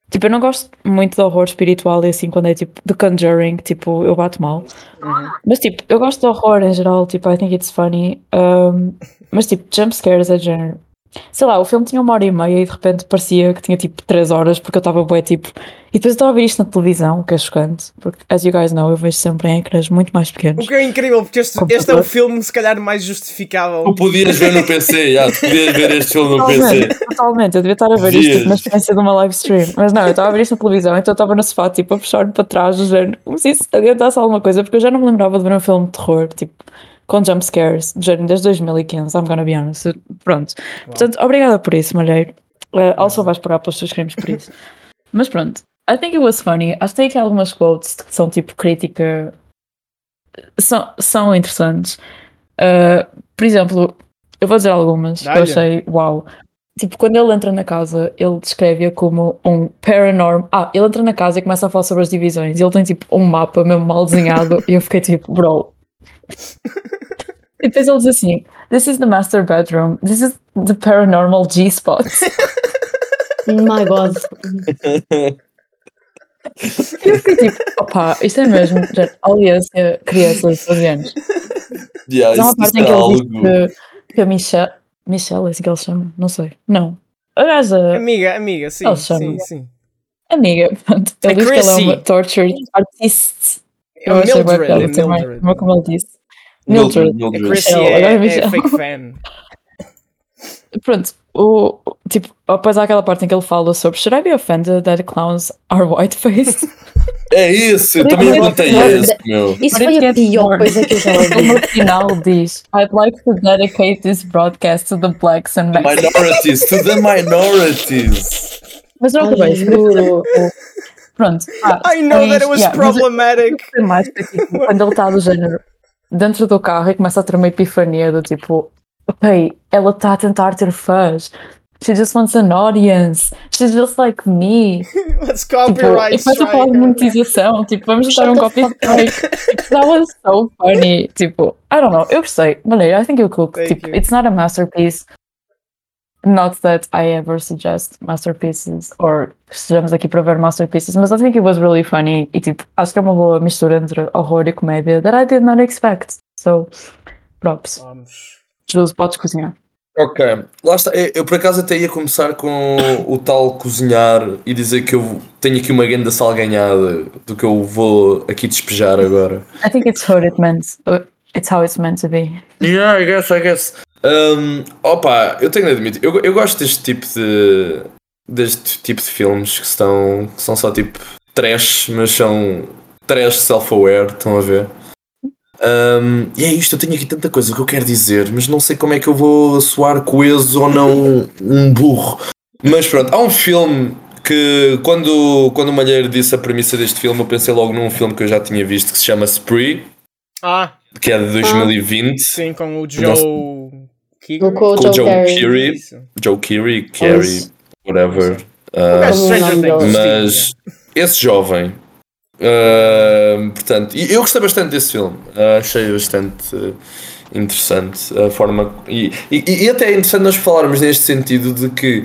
[SPEAKER 5] Tipo, eu não gosto muito de horror espiritual e assim quando é tipo The Conjuring, tipo, eu bato mal. Mas tipo, eu gosto de horror em geral, tipo, I think it's funny. Um, mas tipo, jump scares é género. Sei lá, o filme tinha uma hora e meia e de repente parecia que tinha tipo três horas porque eu estava bué tipo. E depois eu estava a ver isto na televisão, o que é chocante, porque, as you guys know, eu vejo sempre em ecrãs muito mais pequenos.
[SPEAKER 2] O que é incrível, porque este, este é o filme, se calhar, mais justificável.
[SPEAKER 4] Tu podias ver no PC, já, tu podias ver este filme no PC.
[SPEAKER 5] Totalmente, totalmente, eu devia estar a ver isto tipo, na experiência de uma live stream. Mas não, eu estava a ver isto na televisão, então eu estava no sofá, tipo, a puxar-me para trás, do género, como se isso adiantasse alguma coisa, porque eu já não me lembrava de ver um filme de terror, tipo, com jump scares, do género, desde 2015, I'm gonna be honest. Pronto. Portanto, obrigada por isso, Malheiro. Uh, also vais pagar pelos teus crimes por isso. Mas pronto, I think it was funny. Acho que tem aqui algumas quotes que são tipo crítica. São, são interessantes. Uh, por exemplo, eu vou dizer algumas que eu achei uau. Tipo, quando ele entra na casa, ele descreve-a como um paranormal. Ah, ele entra na casa e começa a falar sobre as divisões. E ele tem tipo um mapa mesmo mal desenhado. e eu fiquei tipo, bro. depois ele diz assim: This is the master bedroom. This is the paranormal G-spot.
[SPEAKER 6] My God.
[SPEAKER 5] Eu fiquei tipo, opá, isto é mesmo. gente, Aliança, crianças 12 anos.
[SPEAKER 4] Yeah,
[SPEAKER 5] Há uma
[SPEAKER 4] isso,
[SPEAKER 5] parte em que
[SPEAKER 4] é
[SPEAKER 5] ele diz
[SPEAKER 4] algo.
[SPEAKER 5] que, que a Michelle. Michelle, é assim que ele chama? Não sei. Não. A gaja,
[SPEAKER 2] Amiga, amiga, sim,
[SPEAKER 5] Ele chama.
[SPEAKER 2] sim.
[SPEAKER 5] amiga, pronto. Ele
[SPEAKER 2] A
[SPEAKER 5] diz que ela é uma tortured artist.
[SPEAKER 2] É
[SPEAKER 5] Eu achei bem
[SPEAKER 2] Mildred,
[SPEAKER 5] piada
[SPEAKER 2] é
[SPEAKER 5] também,
[SPEAKER 2] Mildred.
[SPEAKER 5] como- como ele disse.
[SPEAKER 4] Mildred,
[SPEAKER 5] Mildred.
[SPEAKER 2] A. Chrissy é,
[SPEAKER 5] agora é
[SPEAKER 2] é
[SPEAKER 5] Michelle.
[SPEAKER 2] fake fan.
[SPEAKER 5] Pronto, o, tipo, depois há aquela parte em que ele fala sobre Should I be offended that clowns are white-faced?
[SPEAKER 4] É isso, eu também apontei esse, meu.
[SPEAKER 6] Isso foi a pior coisa que eu já ouvi.
[SPEAKER 5] no final diz I'd like to dedicate this broadcast to the blacks and Mexicans.
[SPEAKER 4] Minorities, to the minorities.
[SPEAKER 5] Mas não acabei.
[SPEAKER 6] juro.
[SPEAKER 5] Pronto. ah,
[SPEAKER 2] I know that it was problematic.
[SPEAKER 5] Mais quando ele está do género dentro do carro e começa a ter uma epifania do tipo, ok, ela está a tentar ter fãs. She just wants an audience. She's just like me.
[SPEAKER 2] Let's
[SPEAKER 5] Tipo,
[SPEAKER 2] copyright
[SPEAKER 5] e começa a falar de monetização. Tipo, vamos dar um
[SPEAKER 6] Shut the
[SPEAKER 5] copy strike. Tipo, that was so funny. Tipo, I don't know. Eu gostei. Maneiro, I think you cook. Tipo,
[SPEAKER 2] you.
[SPEAKER 5] it's not a masterpiece. Not that I ever suggest masterpieces or que estejamos aqui para ver masterpieces, mas I think it was really funny e tipo, acho que é uma boa mistura entre horror e comédia that I did not expect. So, props.
[SPEAKER 2] Vamos.
[SPEAKER 5] Jules, podes cozinhar.
[SPEAKER 4] Ok, lá está. Eu, eu, por acaso até ia começar com o tal cozinhar e dizer que eu tenho aqui uma grande salganhada do que eu vou aqui despejar agora.
[SPEAKER 5] I think it's what it meant. It's how it's meant to be.
[SPEAKER 4] Yeah, I guess, I guess. Um, opa, eu tenho de admitir, eu, eu gosto deste tipo de. deste tipo de filmes que, estão, que são só tipo trash, mas são trash self-aware, estão a ver? Um, e é isto, eu tenho aqui tanta coisa que eu quero dizer, mas não sei como é que eu vou soar coeso ou não um burro. Mas pronto, há um filme que quando, quando o Malheiro disse a premissa deste filme, eu pensei logo num filme que eu já tinha visto que se chama Spree,
[SPEAKER 2] Ah,
[SPEAKER 4] que é de 2020.
[SPEAKER 2] sim, com o. Joe...
[SPEAKER 6] Com o
[SPEAKER 4] Com
[SPEAKER 6] Joe
[SPEAKER 4] Joe
[SPEAKER 6] Carey.
[SPEAKER 4] Joe Keery, Carey, whatever. Uh, mas esse jovem, uh, portanto, eu gostei bastante desse filme, Uh, achei bastante uh, interessante a forma. E, e, e até é interessante nós falarmos neste sentido de que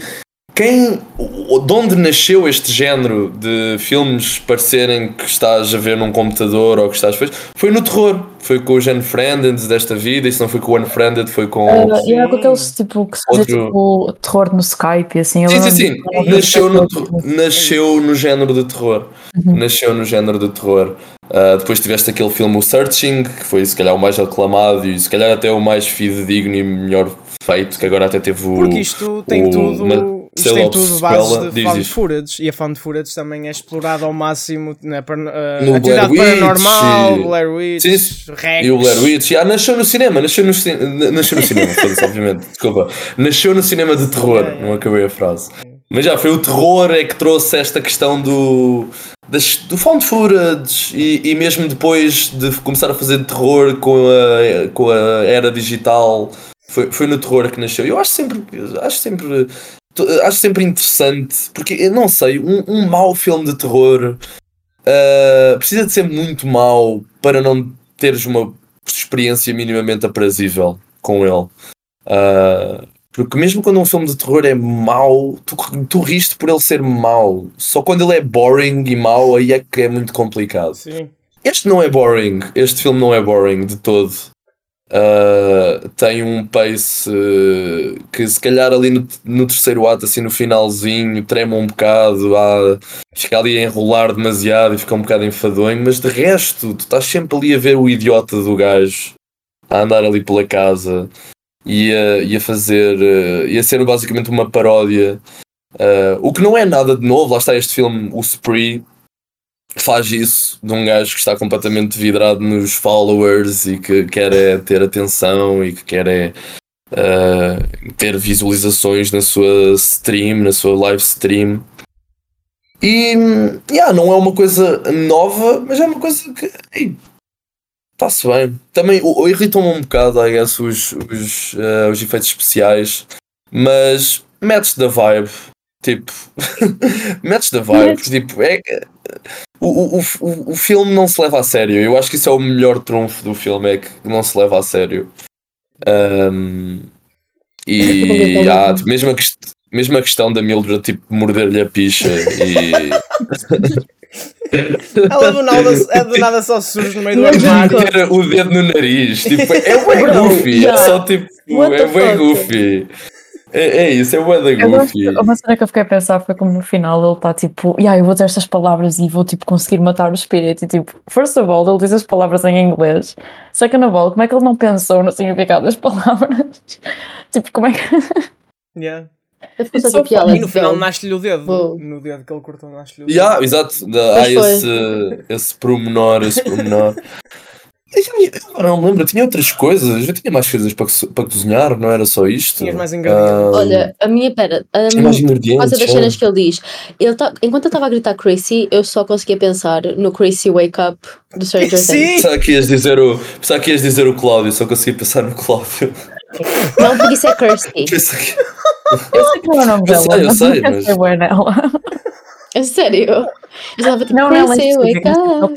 [SPEAKER 4] quem, o- de onde nasceu este género de filmes parecerem que estás a ver num computador ou que estás a foi no terror. Foi com os Unfriended desta vida, e se não foi com o Unfriended, foi com.
[SPEAKER 5] Uh, era com aqueles tipo que se fazia
[SPEAKER 4] Outro-
[SPEAKER 5] tipo terror no Skype e assim.
[SPEAKER 4] Sim, sim, sim. Nasceu no, nasceu no género de terror. Nasceu no género de terror. Uh, depois tiveste aquele filme O Searching, que foi se calhar o mais aclamado e se calhar até o mais fidedigno e melhor feito, que agora até teve o.
[SPEAKER 2] Porque isto tem
[SPEAKER 4] o-
[SPEAKER 2] tudo...
[SPEAKER 4] ma-
[SPEAKER 2] Isto tem tudo bases de found footage e a found footage também é explorada ao máximo na parano- uh,
[SPEAKER 4] No
[SPEAKER 2] atividade
[SPEAKER 4] Blair
[SPEAKER 2] paranormal,
[SPEAKER 4] e-
[SPEAKER 2] Blair Witch,
[SPEAKER 4] Sim, sim.
[SPEAKER 2] Rex.
[SPEAKER 4] E o Blair Witch, já nasceu no cinema, nasceu no, na- nasceu no cinema, obviamente, desculpa. Nasceu no cinema de terror, não acabei a frase. Mas já foi o terror é que trouxe esta questão do, das, do found footage e, e mesmo depois de começar a fazer terror com a, com a era digital, foi, foi no terror que nasceu. Eu acho sempre, acho sempre, acho sempre interessante, porque eu não sei, um, um mau filme de terror Uh, precisa de ser muito mau para não teres uma experiência minimamente aprazível com ele. Uh, porque mesmo quando um filme de terror é mau, tu, tu riste por ele ser mau. Só quando ele é boring e mau, aí é que é muito complicado.
[SPEAKER 2] Sim.
[SPEAKER 4] Este não é boring, este filme não é boring de todo. Uh, tem um pace uh, que se calhar ali no, no terceiro ato, assim no finalzinho, trema um bocado, ah, fica ali a enrolar demasiado e fica um bocado enfadonho, mas de resto, tu estás sempre ali a ver o idiota do gajo a andar ali pela casa e a, e a fazer, uh, e a ser basicamente uma paródia. Uh, o que não é nada de novo, lá está este filme, o Spree, faz isso de um gajo que está completamente vidrado nos followers e que quer é ter atenção e que quer é uh, ter visualizações na sua stream, na sua live stream. E yeah, não é uma coisa nova, mas é uma coisa que está-se bem. Também irritam-me um bocado, I guess, os, os, uh, os efeitos especiais, mas metes da vibe. Tipo, metes da vibe. Tipo, é, o, o, o, o filme não se leva a sério. Eu acho que isso é o melhor trunfo do filme, é que não se leva a sério. Um, e há mesmo, a mesmo a questão da Mildred tipo, morder-lhe a picha e
[SPEAKER 2] Ela do nada, é do nada só surge no meio do armário.
[SPEAKER 4] o dedo no nariz. Tipo, é bem goofy. É só tipo, é bem goofy. É, é isso, é bué da goofy.
[SPEAKER 5] uma cena que eu fiquei a pensar foi como no final ele está tipo, yeah, eu vou dizer estas palavras e vou tipo conseguir matar o espírito. E tipo, first of all, ele diz as palavras em inglês. Second of all, como é que ele não pensou no significado das palavras? tipo, como é que.
[SPEAKER 2] Yeah.
[SPEAKER 6] Só tipo,
[SPEAKER 2] E no final
[SPEAKER 6] deu.
[SPEAKER 2] nasce-lhe o dedo.
[SPEAKER 6] Bom.
[SPEAKER 2] No dedo que ele cortou, nasce-lhe o dedo.
[SPEAKER 4] Yeah, exato, há esse, esse promenor, esse promenor. Eu não me lembro, tinha outras coisas, eu tinha mais coisas para, para cozinhar, não era só isto.
[SPEAKER 2] Tinhas mais ingredientes.
[SPEAKER 4] Ah,
[SPEAKER 6] Olha, a minha, pera, a
[SPEAKER 4] tinha mais
[SPEAKER 6] por
[SPEAKER 4] ingredientes.
[SPEAKER 6] causa das
[SPEAKER 4] é.
[SPEAKER 6] cenas que ele diz, ele tá, enquanto eu estava a gritar Crazy, eu só conseguia pensar no Crazy Wake Up do Stranger Things.
[SPEAKER 2] Sim!
[SPEAKER 4] Pensava que ias dizer o, pensava que ias dizer o Cláudio, só consegui pensar no Cláudio.
[SPEAKER 6] Não, porque isso é Kirsty.
[SPEAKER 5] Eu sei que não é o nome
[SPEAKER 4] Eu
[SPEAKER 5] dela,
[SPEAKER 4] sei, eu
[SPEAKER 5] mas
[SPEAKER 4] sei,
[SPEAKER 5] não quero
[SPEAKER 4] mas-
[SPEAKER 5] boa nela.
[SPEAKER 6] É sério. Eu estava tipo,
[SPEAKER 5] Não, não,
[SPEAKER 6] Crazy
[SPEAKER 5] é
[SPEAKER 6] Wake
[SPEAKER 5] específica, é o
[SPEAKER 6] Up.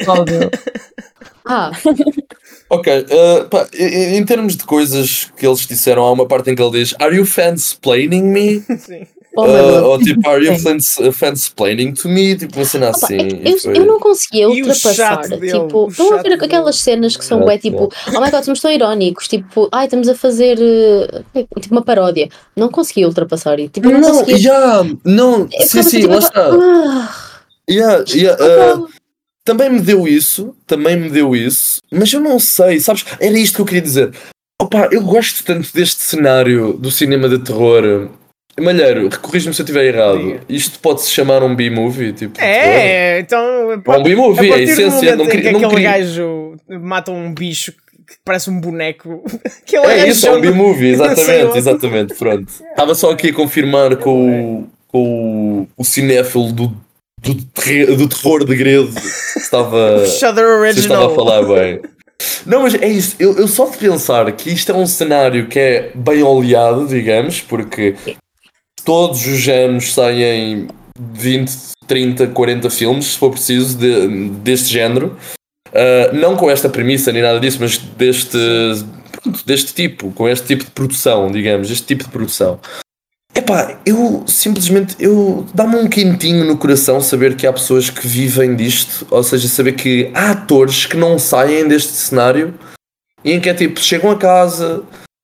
[SPEAKER 6] Ah,
[SPEAKER 4] Ok, uh, pá, em, em termos de coisas que eles disseram, há uma parte em que ele diz Are you fansplaining me?
[SPEAKER 2] Sim.
[SPEAKER 6] oh
[SPEAKER 4] Uh, ou tipo, Are you fans, fansplaining to me? Tipo, uma cena
[SPEAKER 6] Opa,
[SPEAKER 4] assim.
[SPEAKER 6] é eu,
[SPEAKER 4] foi-
[SPEAKER 6] eu não conseguia ultrapassar. tipo, estão a ver
[SPEAKER 2] dele.
[SPEAKER 6] aquelas cenas que são bué, tipo, oh my god, somos tão irónicos, tipo, ai, estamos a fazer eh, tipo uma paródia. Não conseguia ultrapassar e tipo, eu não,
[SPEAKER 4] Não,
[SPEAKER 6] conseguia.
[SPEAKER 4] yeah, não,
[SPEAKER 6] eu
[SPEAKER 4] sim, sim,
[SPEAKER 6] tipo,
[SPEAKER 4] lá está.
[SPEAKER 6] ah,
[SPEAKER 4] Yeah, yeah,
[SPEAKER 6] ah,
[SPEAKER 4] uh, também me deu isso, também me deu isso, mas eu não sei, sabes? Era isto que eu queria dizer. Opa, eu gosto tanto deste cenário do cinema de terror. Malheiro, corrige-me se eu estiver errado.
[SPEAKER 2] Diga.
[SPEAKER 4] Isto pode-se chamar um B-movie? Tipo?
[SPEAKER 2] É, então.
[SPEAKER 4] É um B-movie, é a essência. Não
[SPEAKER 2] em que
[SPEAKER 4] não
[SPEAKER 2] aquele
[SPEAKER 4] queria.
[SPEAKER 2] gajo mata um bicho que parece um boneco. que ele
[SPEAKER 4] É isso, é um B-movie, exatamente, exatamente, pronto. Estava só aqui a confirmar com o, com o, o cinéfilo do, do, terre- do terror de Gredo estava, se estava a falar bem. Não, mas é isso, eu, eu só de pensar que isto é um cenário que é bem oleado, digamos, porque todos os anos saem 20, 30, 40 filmes, se for preciso, de- deste género. Uh, não com esta premissa nem nada disso, mas deste, pronto, deste tipo, com este tipo de produção, digamos, este tipo de produção. Epá, eu simplesmente, eu dá-me um quentinho no coração saber que há pessoas que vivem disto, ou seja, saber que há atores que não saem deste cenário e em que é tipo, chegam a casa,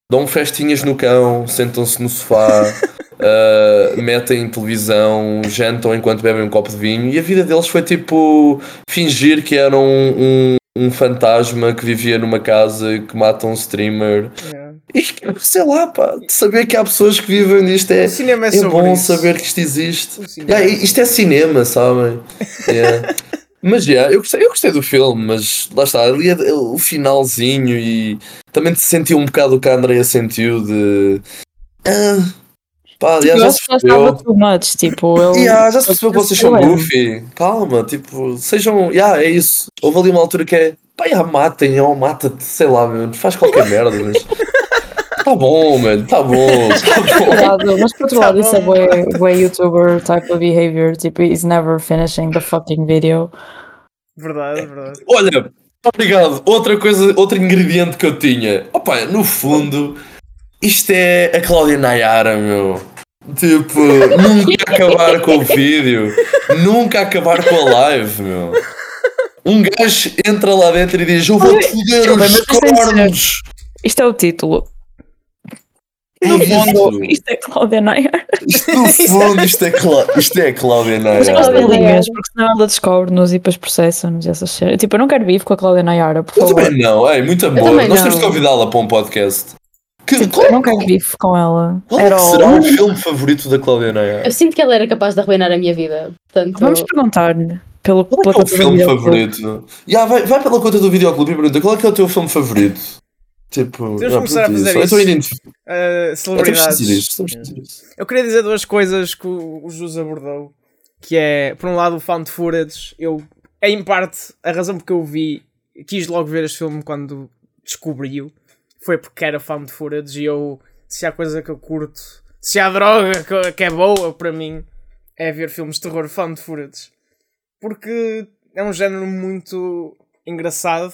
[SPEAKER 4] dão festinhas no cão, sentam-se no sofá, uh, metem televisão, jantam enquanto bebem um copo de vinho e a vida deles foi tipo fingir que eram um, um, um fantasma que vivia numa casa que mata um streamer
[SPEAKER 2] Yeah.
[SPEAKER 4] Sei lá, pá, de saber que há pessoas que vivem nisto é,
[SPEAKER 2] O cinema é
[SPEAKER 4] é bom
[SPEAKER 2] isso.
[SPEAKER 4] saber que isto existe. Yeah, isto é cinema, sabem? Yeah. Mas yeah, eu, gostei, eu gostei do filme, mas lá está, ali é o finalzinho e também te senti um bocado o que a Andrea sentiu de. Ah, pá, yeah,
[SPEAKER 5] eu
[SPEAKER 4] já se
[SPEAKER 5] já estava
[SPEAKER 4] percebeu.
[SPEAKER 5] too much. Tipo, ele.
[SPEAKER 4] Yeah, já se percebeu que vocês são goofy. Calma, tipo, sejam. Yeah, é isso. Houve ali uma altura que é. Pá, yeah, matem, ou mata-te, sei lá, meu, faz qualquer merda, mas. Tá bom, mano, tá bom, tá bom.
[SPEAKER 5] Cuidado, mas por outro
[SPEAKER 2] Tá
[SPEAKER 5] lado, isso é bué, bué YouTuber type of behavior. Tipo, he's never finishing the fucking video.
[SPEAKER 2] Verdade, verdade.
[SPEAKER 4] Olha, obrigado. Outra coisa, outro ingrediente que eu tinha. Opa, no fundo, isto é a Cláudia Nayara, meu. Tipo, nunca acabar com o vídeo, nunca acabar com a live, meu. Um gajo entra lá dentro e diz: Eu vou-te foder
[SPEAKER 5] Desculpa,
[SPEAKER 4] os
[SPEAKER 5] ser-
[SPEAKER 4] cornos.
[SPEAKER 5] Isto é o título.
[SPEAKER 4] É
[SPEAKER 5] No
[SPEAKER 4] isso.
[SPEAKER 5] fundo, isto é Cláudia Nayar.
[SPEAKER 4] Isto, no fundo, isto é, Clá- isto é Cláudia
[SPEAKER 5] Mas
[SPEAKER 6] Cláudia
[SPEAKER 5] linhas, porque senão ela descobre-nos e depois processa-nos e essas cenas. Tipo, eu não quero bife com a Cláudia Nayara, por
[SPEAKER 4] Eu
[SPEAKER 5] favor.
[SPEAKER 4] também não, é muito amor. Nós
[SPEAKER 6] não.
[SPEAKER 4] temos que convidá-la para um podcast. Que,
[SPEAKER 5] Tipo,
[SPEAKER 4] qual,
[SPEAKER 5] eu não quero bife com ela.
[SPEAKER 4] qual é
[SPEAKER 5] Era
[SPEAKER 4] será o filme favorito da Cláudia Nayara?
[SPEAKER 6] Eu sinto que ela era capaz de arruinar a minha vida. Portanto,
[SPEAKER 5] Vamos perguntar-lhe pelo,
[SPEAKER 4] Qual é, é o filme favorito? Ya, vai, vai pela conta do videoclube e pergunta qual é que é o teu filme favorito? Tipo, já,
[SPEAKER 2] começar a fazer isso.
[SPEAKER 4] identificar.
[SPEAKER 2] Uh,
[SPEAKER 4] Temos
[SPEAKER 2] celebridades.
[SPEAKER 4] dizer isto, temos.
[SPEAKER 2] Eu queria dizer duas coisas que o, o Jus abordou. Que é, por um lado, o found footage. Eu, em parte, a razão porque eu vi, quis logo ver este filme quando descobri-o, foi porque era found footage e eu, se há coisa que eu curto, se há droga que, que é boa para mim, é ver filmes de terror found footage. Porque é um género muito engraçado.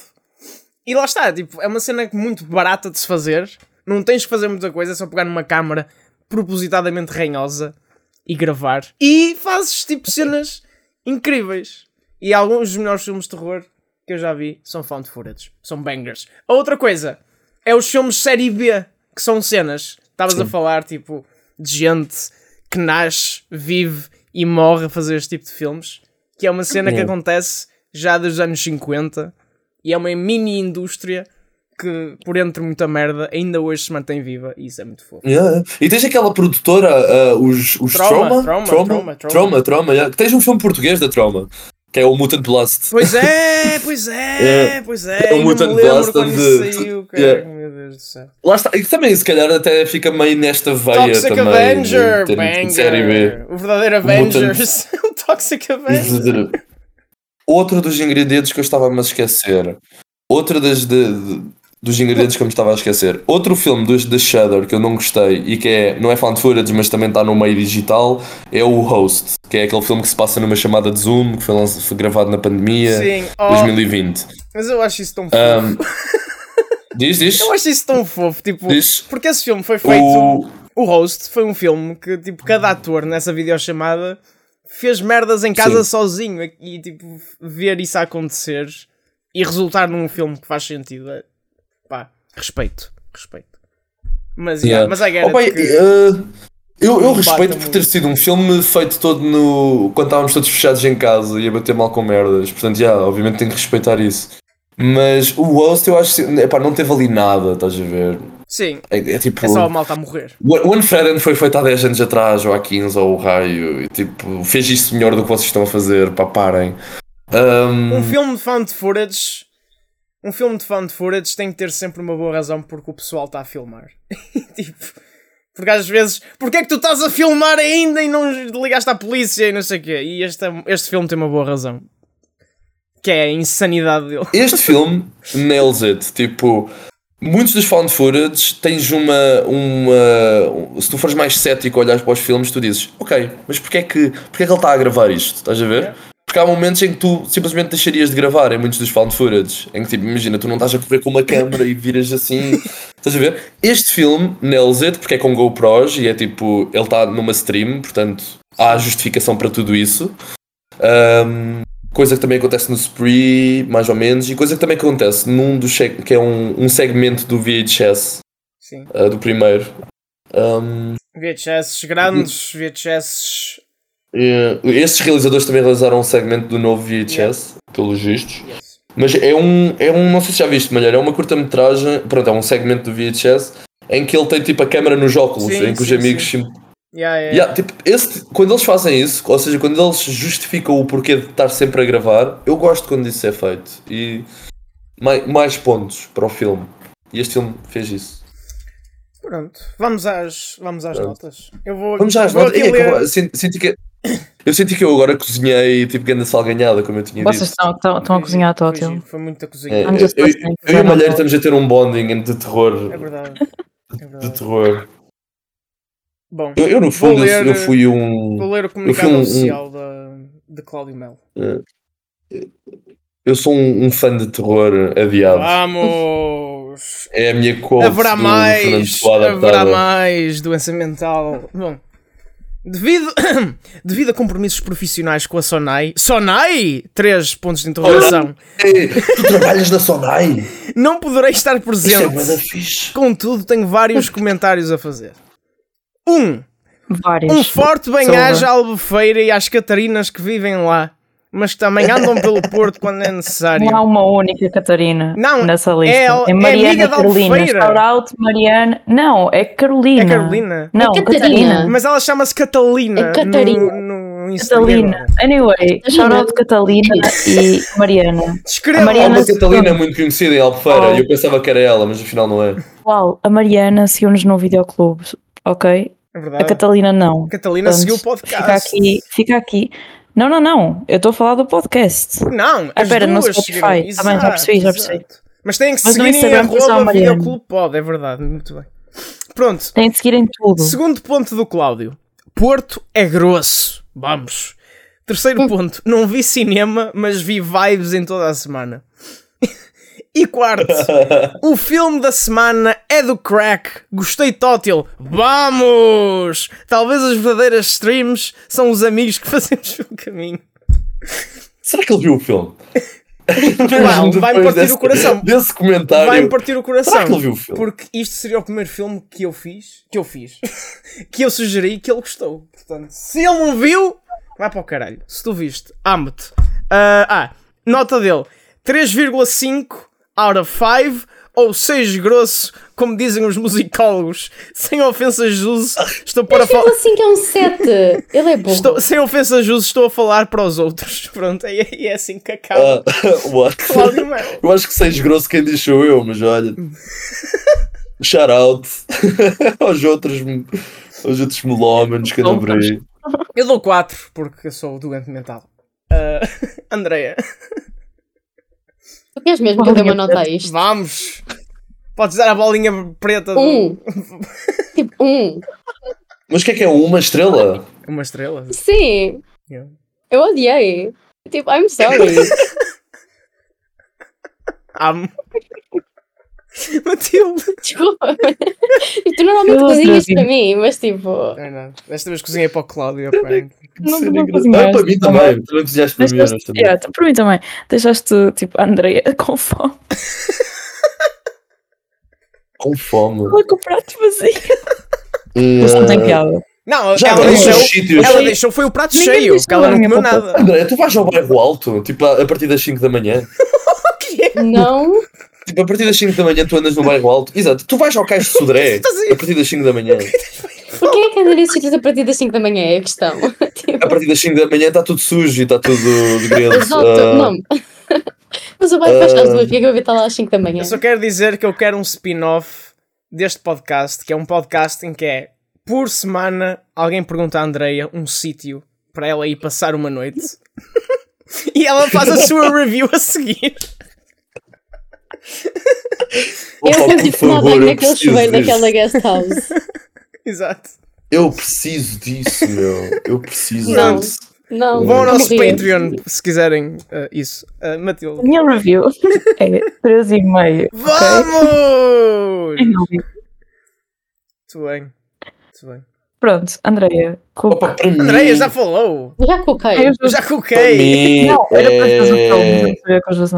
[SPEAKER 2] E lá está, tipo, é uma cena muito barata de se fazer. Não tens que fazer muita coisa, é só pegar numa câmara propositadamente ranhosa e gravar. E fazes tipo cenas incríveis. E alguns dos melhores filmes de terror que eu já vi são found footage. São bangers. A outra coisa é os filmes série B, que são cenas. Estavas a falar, tipo, de gente que nasce, vive e morre a fazer este tipo de filmes. Que é uma cena que acontece já dos anos 50 e é uma mini indústria que, por entre muita merda, ainda hoje se mantém viva e isso é muito fofo.
[SPEAKER 4] Yeah. E tens aquela produtora, ah, os, os
[SPEAKER 2] Trauma,
[SPEAKER 4] Trauma,
[SPEAKER 2] Trauma,
[SPEAKER 4] Trauma,
[SPEAKER 2] Trauma,
[SPEAKER 4] Trauma,
[SPEAKER 2] Trauma.
[SPEAKER 4] Yeah. Tens um filme português da Trauma, que é o Mutant Blast.
[SPEAKER 2] Pois é, pois é, pois é.
[SPEAKER 4] É
[SPEAKER 2] me
[SPEAKER 4] Mutant Blast
[SPEAKER 2] quando
[SPEAKER 4] de-
[SPEAKER 2] isso saiu, cara. Meu Deus do céu.
[SPEAKER 4] Lá está, e também se calhar até fica meio nesta veia
[SPEAKER 2] Toxic
[SPEAKER 4] também.
[SPEAKER 2] Avenger,
[SPEAKER 4] de, de, de série. B.
[SPEAKER 2] O verdadeiro Avengers. o Toxic Avenger.
[SPEAKER 4] Outro dos ingredientes que eu estava a me esquecer. Outra das de- de- dos ingredientes que eu me estava a esquecer. Outro filme dos da Shudder que eu não gostei e que é, não é found footage, mas também está no meio digital, é o Host, que é aquele filme que se passa numa chamada de Zoom, que foi, lanç- foi gravado na pandemia
[SPEAKER 2] Sim, oh,
[SPEAKER 4] 2020.
[SPEAKER 2] mas eu acho isso tão fofo.
[SPEAKER 4] Um, diz, diz.
[SPEAKER 2] Eu acho isso tão fofo, tipo,
[SPEAKER 4] Diz.
[SPEAKER 2] porque esse filme foi feito.
[SPEAKER 4] O,
[SPEAKER 2] O Host foi um filme que, tipo, cada ator nessa videochamada fez merdas em casa
[SPEAKER 4] Sim.
[SPEAKER 2] sozinho e, tipo, ver isso acontecer e resultar num filme que faz sentido. é- Pá, respeito, respeito. Mas, yeah,
[SPEAKER 4] Yeah.
[SPEAKER 2] mas I it que-
[SPEAKER 4] eh, eu, eu respeito por ter sido um filme feito todo no. quando estávamos todos fechados em casa e a bater mal com merdas. Portanto, já, obviamente tenho que respeitar isso. Mas o host eu acho que epá, não teve ali nada, estás a ver?
[SPEAKER 2] Sim,
[SPEAKER 4] É, é tipo.
[SPEAKER 2] é só a malta a morrer.
[SPEAKER 4] O Unfriended foi feito há 10 anos atrás, ou há 15, ou o raio, e tipo, fez isto melhor do que vocês estão a fazer, pá, parem. Um,
[SPEAKER 2] Um filme de found footage. Um filme de found footage tem que ter sempre uma boa razão porque o pessoal está a filmar. tipo. Porque às vezes, porque é que tu estás a filmar ainda e não ligaste à polícia e não sei o quê? E este, este filme tem uma boa razão. Que é a insanidade dele.
[SPEAKER 4] Este filme nails it. Tipo, muitos dos found footage tens uma, uma. Se tu fores mais cético a olhar para os filmes, tu dizes, ok, mas porquê é que, porquê é que ele está a gravar isto? Estás a ver? Porque há momentos em que tu simplesmente deixarias de gravar em muitos dos found footage. Em que, tipo, imagina, tu não estás a correr com uma câmera e viras assim. Estás a ver? Este filme nails it porque é com GoPros e é tipo, ele está numa stream, portanto há justificação para tudo isso. Um, coisa que também acontece no Spree, mais ou menos, e coisa que também acontece num dos que é um, um segmento do VHS,
[SPEAKER 2] Sim.
[SPEAKER 4] uh, do primeiro. Um,
[SPEAKER 2] VHS grandes, VHS.
[SPEAKER 4] e, estes realizadores também realizaram um segmento do novo VHS, pelos vistos.
[SPEAKER 2] Yes.
[SPEAKER 4] Mas é um, é um, não sei se já viste, Malheiro, é uma curta-metragem, pronto, é um segmento do VHS em que ele tem tipo a câmera nos óculos,
[SPEAKER 2] Sim,
[SPEAKER 4] em que os
[SPEAKER 2] sim,
[SPEAKER 4] amigos
[SPEAKER 2] sim. Yeah, yeah,
[SPEAKER 4] Yeah, tipo, esse, quando eles fazem isso, ou seja, quando eles justificam o porquê de estar sempre a gravar, eu gosto quando isso é feito. E mai- mais, pontos para o filme. E este filme fez isso.
[SPEAKER 2] Pronto, vamos às, vamos às
[SPEAKER 4] Pronto.
[SPEAKER 2] notas. Eu vou,
[SPEAKER 4] Vamos às
[SPEAKER 2] vou
[SPEAKER 4] notas.
[SPEAKER 2] aqui
[SPEAKER 4] Ei,
[SPEAKER 2] ler-
[SPEAKER 4] acabou- senti, senti que, eu senti que eu agora cozinhei tipo grande salganhada, como eu tinha
[SPEAKER 5] Vocês
[SPEAKER 4] dito.
[SPEAKER 5] estão, estão, estão a cozinhar
[SPEAKER 2] Foi
[SPEAKER 5] tótil.
[SPEAKER 2] giro, Foi muita cozinha.
[SPEAKER 4] É,
[SPEAKER 5] I'm
[SPEAKER 4] eu, eu, eu e o Malheiro estamos a ter um bonding de terror.
[SPEAKER 2] É verdade. É
[SPEAKER 4] De
[SPEAKER 2] verdade.
[SPEAKER 4] terror.
[SPEAKER 2] Bom,
[SPEAKER 4] Eu, eu, no fundo, eu-
[SPEAKER 2] ler-
[SPEAKER 4] eu, fui um.
[SPEAKER 2] vou ler o comunicado
[SPEAKER 4] um- um-
[SPEAKER 2] oficial da, de Cláudio Melo.
[SPEAKER 4] Eu sou um, um fã de terror adiado.
[SPEAKER 2] Vamos!
[SPEAKER 4] É a minha quote
[SPEAKER 2] haverá mais! Haverá mais doença mental. Bom, devido, devido a compromissos profissionais com a Sonai. Sonai! Três pontos de interrogação.
[SPEAKER 4] Tu trabalhas na Sonai?
[SPEAKER 2] Não poderei estar
[SPEAKER 4] Isso é
[SPEAKER 2] presente.
[SPEAKER 4] bué da fixe.
[SPEAKER 2] Contudo, tenho vários comentários a fazer. Um.
[SPEAKER 5] Vários.
[SPEAKER 2] Um forte bem-aja à Albufeira e às Catarinas que vivem lá, mas também andam pelo Porto quando é necessário.
[SPEAKER 5] Não há uma única Catarina
[SPEAKER 2] Não,
[SPEAKER 5] nessa lista.
[SPEAKER 2] é-
[SPEAKER 5] É,
[SPEAKER 2] é
[SPEAKER 5] Mariana
[SPEAKER 2] amiga da
[SPEAKER 5] Carolina. Shout out Mariana. Não, é Carolina.
[SPEAKER 2] É Carolina?
[SPEAKER 5] Não,
[SPEAKER 6] É Catarina.
[SPEAKER 5] Catarina.
[SPEAKER 2] Mas ela chama-se Catalina.
[SPEAKER 6] É Catarina.
[SPEAKER 2] No, no Instagram.
[SPEAKER 5] Catalina. Anyway, shout out Catalina e Mariana.
[SPEAKER 2] Escreva.
[SPEAKER 5] A Mariana-
[SPEAKER 4] Há uma Catalina muito conhecida em Albufeira
[SPEAKER 5] Oh.
[SPEAKER 4] e eu pensava que era ela, mas afinal não é.
[SPEAKER 5] Pessoal, a Mariana seguiu-nos no videoclube, ok?
[SPEAKER 2] É
[SPEAKER 5] A. Catalina não.
[SPEAKER 2] Catalina
[SPEAKER 5] Portanto,
[SPEAKER 2] seguiu o podcast.
[SPEAKER 5] Fica aqui, fica aqui. Não, não, não. Eu estou a falar do podcast.
[SPEAKER 2] Não,
[SPEAKER 5] Ah,
[SPEAKER 2] as
[SPEAKER 5] pera, no Spotify.
[SPEAKER 2] seguiram.
[SPEAKER 5] Tá bem, já percebi, já percebi.
[SPEAKER 2] Mas têm que
[SPEAKER 5] Mas
[SPEAKER 2] seguir em
[SPEAKER 5] a
[SPEAKER 2] arroba videoclube pod, é verdade, muito bem. Pronto,
[SPEAKER 5] Têm de seguir em tudo.
[SPEAKER 2] segundo ponto do Cláudio. Porto é grosso. Vamos. Terceiro ponto. Não vi cinema, mas vi vibes em toda a semana. E quarto, o filme da semana é do Crack. Gostei tótil. Vamos! Talvez as verdadeiras streams são os amigos que fazemos o caminho.
[SPEAKER 4] Será que ele viu o filme?
[SPEAKER 2] Vai-me partir
[SPEAKER 4] desse-
[SPEAKER 2] o coração.
[SPEAKER 4] Desse comentário.
[SPEAKER 2] Vai-me partir o coração.
[SPEAKER 4] Será que ele viu o filme?
[SPEAKER 2] Porque isto seria o primeiro filme que eu fiz, que eu fiz, que eu sugeri que ele gostou. Portanto, se ele não viu, vai para o caralho. Se tu viste, amo-te. Ah, ah, nota dele: 3,5 out of 5 ou 6 grosso, como dizem os musicólogos. Sem ofensa, Jus, estou para
[SPEAKER 6] Ele
[SPEAKER 2] falar.
[SPEAKER 6] assim que é um 7. Ele é burro.
[SPEAKER 2] Estou, sem ofensa, Jus, estou a falar para os outros. Pronto, e é, e é assim que acaba.
[SPEAKER 4] Ah, what?
[SPEAKER 2] Melo.
[SPEAKER 4] Eu acho que seis grosso quem diz sou eu, mas olha. Shout out aos outros, aos outros melómanos que andam por aí.
[SPEAKER 2] Eu dou 4 porque eu sou doente mental. Ah, Andreia,
[SPEAKER 6] Tu queres mesmo que eu dê uma nota a isto?
[SPEAKER 2] vamos. Podes dar a bolinha preta. do-
[SPEAKER 6] Um. Tipo, um.
[SPEAKER 4] Mas o que é que é uma estrela?
[SPEAKER 2] Uma estrela.
[SPEAKER 6] Sim.
[SPEAKER 2] Yeah.
[SPEAKER 6] Eu odiei. Tipo, I'm sorry.
[SPEAKER 2] Amo. Matilde.
[SPEAKER 6] Desculpa. E tu normalmente cozinhas para mim, mas tipo.
[SPEAKER 2] Não, não. Desta vez cozinhei para o Cláudio. aparente.
[SPEAKER 5] Não,
[SPEAKER 4] Ser
[SPEAKER 5] não
[SPEAKER 4] engra-
[SPEAKER 5] cozinhaste.
[SPEAKER 4] Ah, para mim também. Para mim, honestamente.
[SPEAKER 5] yeah, para mim também. Deixaste tipo a Andrea com fome.
[SPEAKER 4] Com fome.
[SPEAKER 5] Ela com o prato vazio.
[SPEAKER 4] Eh,
[SPEAKER 5] Isso não tem piada.
[SPEAKER 2] Não,
[SPEAKER 4] Já
[SPEAKER 2] ela deixou,
[SPEAKER 4] sítios-
[SPEAKER 2] ela deixou foi o prato
[SPEAKER 5] Ninguém
[SPEAKER 2] cheio, porque ela não comeu nada.
[SPEAKER 4] André, tu vais ao bairro alto, tipo a a partir das 5 da manhã.
[SPEAKER 6] Não.
[SPEAKER 4] Tipo, a partir das 5 da manhã tu andas no bairro alto. Exato, tu vais ao cais de Sodré a partir das 5 da manhã.
[SPEAKER 6] Porquê é que anda nesses sítios a partir das 5 da manhã? É a questão. Tipo,
[SPEAKER 4] A partir das 5 da manhã está tudo sujo e está tudo de grelo.
[SPEAKER 6] Exato,
[SPEAKER 4] Ah,
[SPEAKER 6] não. Mas o bairro fecha às
[SPEAKER 4] Ah.
[SPEAKER 6] duas, porque é que eu vou estar lá às 5 da manhã?
[SPEAKER 2] Eu só quero dizer que eu quero um spin-off deste podcast, que é um podcast em que é, por semana, alguém pergunta à Andreia um sítio para ela ir passar uma noite. e ela faz a sua review a seguir.
[SPEAKER 6] Eu fui
[SPEAKER 4] favor,
[SPEAKER 6] banho
[SPEAKER 4] eu
[SPEAKER 6] naquele chuveiro daquela guest house.
[SPEAKER 2] Exato.
[SPEAKER 4] Eu preciso disso, meu. Eu preciso
[SPEAKER 6] Não.
[SPEAKER 4] disso.
[SPEAKER 6] Não,
[SPEAKER 2] Vão ao nosso
[SPEAKER 6] morria.
[SPEAKER 2] Patreon se quiserem uh, isso. Uh,
[SPEAKER 5] A
[SPEAKER 2] Matilde.
[SPEAKER 5] minha review é 3,5. ok?
[SPEAKER 2] Vamos!
[SPEAKER 5] Não viu?
[SPEAKER 2] Muito bem. Muito bem.
[SPEAKER 5] Pronto, Andrea. Cook.
[SPEAKER 4] Opa,
[SPEAKER 2] Andreia já falou.
[SPEAKER 6] Já coloquei.
[SPEAKER 5] Eu
[SPEAKER 2] Eu já
[SPEAKER 4] mim
[SPEAKER 5] Não, era para fazer o filme.
[SPEAKER 4] é...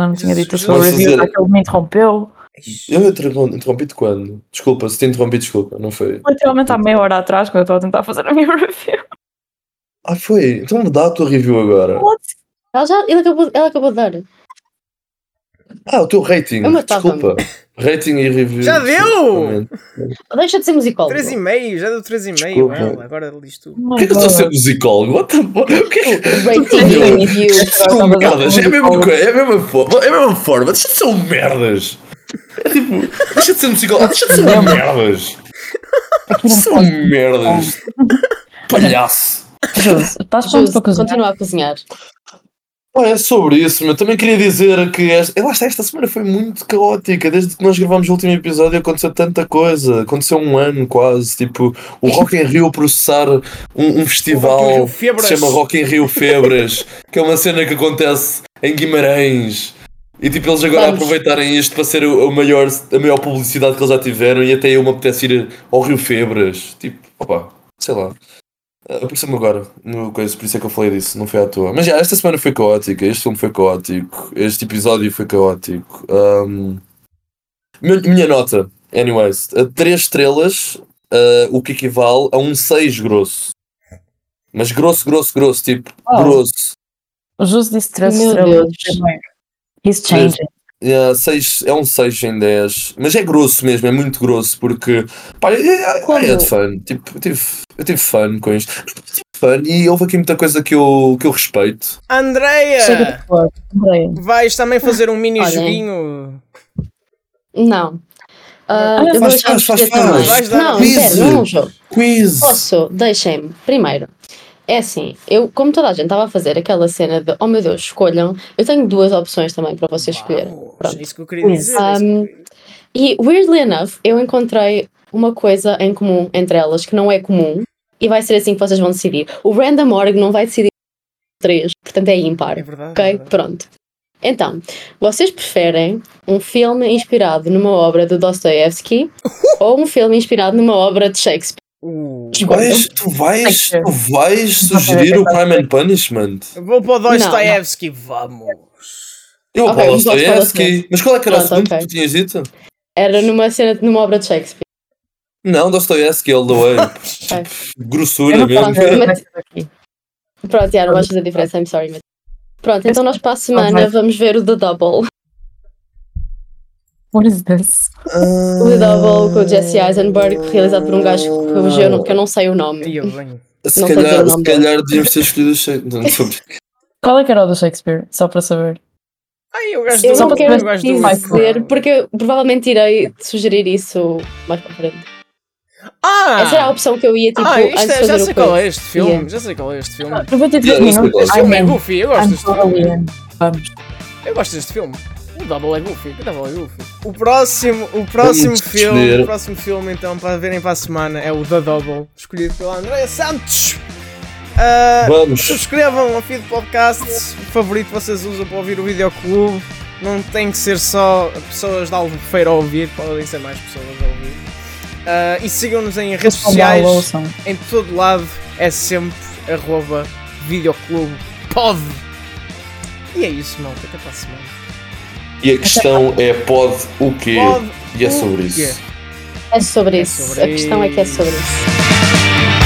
[SPEAKER 5] Não tinha dito a sua review,
[SPEAKER 4] dizer-
[SPEAKER 5] já que ele me interrompeu.
[SPEAKER 4] Eu interrom- interrompi-te quando? Desculpa, se te interrompi, desculpa, não foi?
[SPEAKER 5] Literalmente há meia hora atrás, quando eu estava a tentar fazer a minha review.
[SPEAKER 4] Ah, foi? Então me dá a tua review agora.
[SPEAKER 6] Ela, já, ela, acabou, ela acabou de dar.
[SPEAKER 4] Ah, o teu rating. Desculpa. Rating e review.
[SPEAKER 2] Já deu!
[SPEAKER 6] Deixa de ser musicólogo.
[SPEAKER 2] 3,5, já deu 3,5.
[SPEAKER 4] Desculpa.
[SPEAKER 2] Ela, agora diz tudo.
[SPEAKER 4] Por que, é que eu estou a ser musicólogo? What the fuck? O que é que.
[SPEAKER 6] Rating e review.
[SPEAKER 4] São merdas, é a mesma coisa, é a mesma forma, é a mesma forma, deixa de ser um merdas. Tipo, deixa de ser um musicólogo, deixa de ser um merdas. Deixa de ser um merdas. Palhaço.
[SPEAKER 5] Jus, estás pronto para cozinhar?
[SPEAKER 6] continua a cozinhar.
[SPEAKER 4] É sobre isso, mas também queria dizer que esta, lá está, esta semana foi muito caótica. Desde que nós gravámos o último episódio aconteceu tanta coisa. Aconteceu um ano quase. Tipo, o Rock in Rio processar um, um festival que se chama Rock in Rio Febras, que é uma cena que acontece em Guimarães. E tipo, eles agora
[SPEAKER 6] Vamos.
[SPEAKER 4] aproveitarem isto para ser o, o maior, a maior publicidade que eles já tiveram e até eu me apetece ir ao Rio Febras. Tipo, opa, sei lá. Apareceu-me agora no coisa, por isso é que eu falei disso, não foi à toa. Mas já, esta semana foi caótica, este filme foi caótico, este episódio foi caótico. Ahm, minha, nota, anyways, a 3 estrelas, ah, o que equivale a um 6 grosso. Mas grosso, grosso, grosso, tipo,
[SPEAKER 5] Oh.
[SPEAKER 4] grosso.
[SPEAKER 5] O Jus disse 3
[SPEAKER 6] Meu
[SPEAKER 5] estrelas.
[SPEAKER 6] Deus.
[SPEAKER 5] He's changing.
[SPEAKER 4] Yeah, seis, é um 6 em 10, mas é grosso mesmo, é muito grosso, porque pá, é, é,
[SPEAKER 6] Quando-
[SPEAKER 4] é de fun. Tipo, eu tive, eu tive fun com isto. Eu tive fun e houve aqui muita coisa que eu, que eu respeito.
[SPEAKER 2] Andreia! Vais também fazer um mini
[SPEAKER 6] Olha.
[SPEAKER 2] joguinho.
[SPEAKER 6] Não. Ah, eu
[SPEAKER 4] faz, faz, faz, faz.
[SPEAKER 6] Não, não é um jogo.
[SPEAKER 4] Quiz!
[SPEAKER 6] Posso, deixem-me. Primeiro, é assim, eu, como toda a gente estava a fazer aquela cena de oh meu Deus, escolham, eu tenho duas opções também para vocês escolherem. Pronto.
[SPEAKER 2] Isso que eu queria dizer.
[SPEAKER 6] Um, E weirdly enough, eu encontrei uma coisa em comum entre elas que não é comum e vai ser assim que vocês vão decidir. O Random Org não vai decidir três, portanto é ímpar.
[SPEAKER 2] É verdade.
[SPEAKER 6] Ok?
[SPEAKER 2] é verdade.
[SPEAKER 6] Pronto. Então, vocês preferem um filme inspirado numa obra de Dostoevsky ou um filme inspirado numa obra de Shakespeare?
[SPEAKER 2] Uh,
[SPEAKER 4] Tu vais, tu vais, tu vais sugerir o Crime and Punishment?
[SPEAKER 2] Vou para o Dostoevsky, vamos.
[SPEAKER 4] Eu
[SPEAKER 6] Ok,
[SPEAKER 4] okay,
[SPEAKER 6] para o
[SPEAKER 4] Dostoevsky. Mas qual é que era o segundo que tu tinhas dito?
[SPEAKER 6] Era numa cena, numa obra de Shakespeare.
[SPEAKER 4] Não, Dostoevsky, all the way. Grossura mesmo.
[SPEAKER 6] Pronto, já não vais fazer diferença, I'm sorry. Mas... Pronto, então nós para a semana vamos ver o The Double.
[SPEAKER 5] What is this?
[SPEAKER 6] O The Double com o Jesse Eisenberg, realizado por um gajo que eu, não, que eu não sei o nome.
[SPEAKER 2] E eu venho.
[SPEAKER 4] Se
[SPEAKER 6] Não o
[SPEAKER 4] calhar,
[SPEAKER 6] nome
[SPEAKER 4] se calhar devíamos ter escolhido o Shake. Não, estou a brincar.
[SPEAKER 5] Qual é que era o do Shakespeare? Só para saber.
[SPEAKER 2] Ai, eu gosto
[SPEAKER 6] Eu
[SPEAKER 2] do
[SPEAKER 6] não
[SPEAKER 5] para
[SPEAKER 6] quero
[SPEAKER 2] gosto do-
[SPEAKER 6] dizer, porque eu provavelmente irei sugerir isso mais para frente.
[SPEAKER 2] Ah!
[SPEAKER 6] Essa era a opção que eu ia, tipo,
[SPEAKER 2] ah, isto é,
[SPEAKER 6] fazer
[SPEAKER 2] já
[SPEAKER 6] o
[SPEAKER 2] sei qual é este filme.
[SPEAKER 6] Yeah.
[SPEAKER 2] Já sei qual é este filme.
[SPEAKER 5] 93
[SPEAKER 4] Yeah, isso é
[SPEAKER 5] minutos.
[SPEAKER 2] Este filme é goofy, eu gosto deste filme.
[SPEAKER 5] Vamos.
[SPEAKER 2] Eu gosto deste filme. O Double é goofy, o Double é goofy. O próximo, o próximo filme, o próximo filme então para verem para a semana é o The Double, escolhido pela Andrea Santos. Ah,
[SPEAKER 4] Vamos.
[SPEAKER 2] subscrevam o feed podcast o favorito que vocês usam para ouvir o videoclube. Não tem que ser só pessoas de Albufeira a ouvir, podem ser mais pessoas a ouvir. Ah, e sigam-nos em redes sociais,
[SPEAKER 5] Ouçam.
[SPEAKER 2] em todo lado, é sempre arroba videoclube pod. E é isso, malta, até para a semana.
[SPEAKER 4] E a questão é: pode o quê?
[SPEAKER 2] Pode
[SPEAKER 4] E é sobre isso.
[SPEAKER 6] É sobre
[SPEAKER 2] É
[SPEAKER 6] isso.
[SPEAKER 2] sobre
[SPEAKER 6] a questão é que é sobre isso.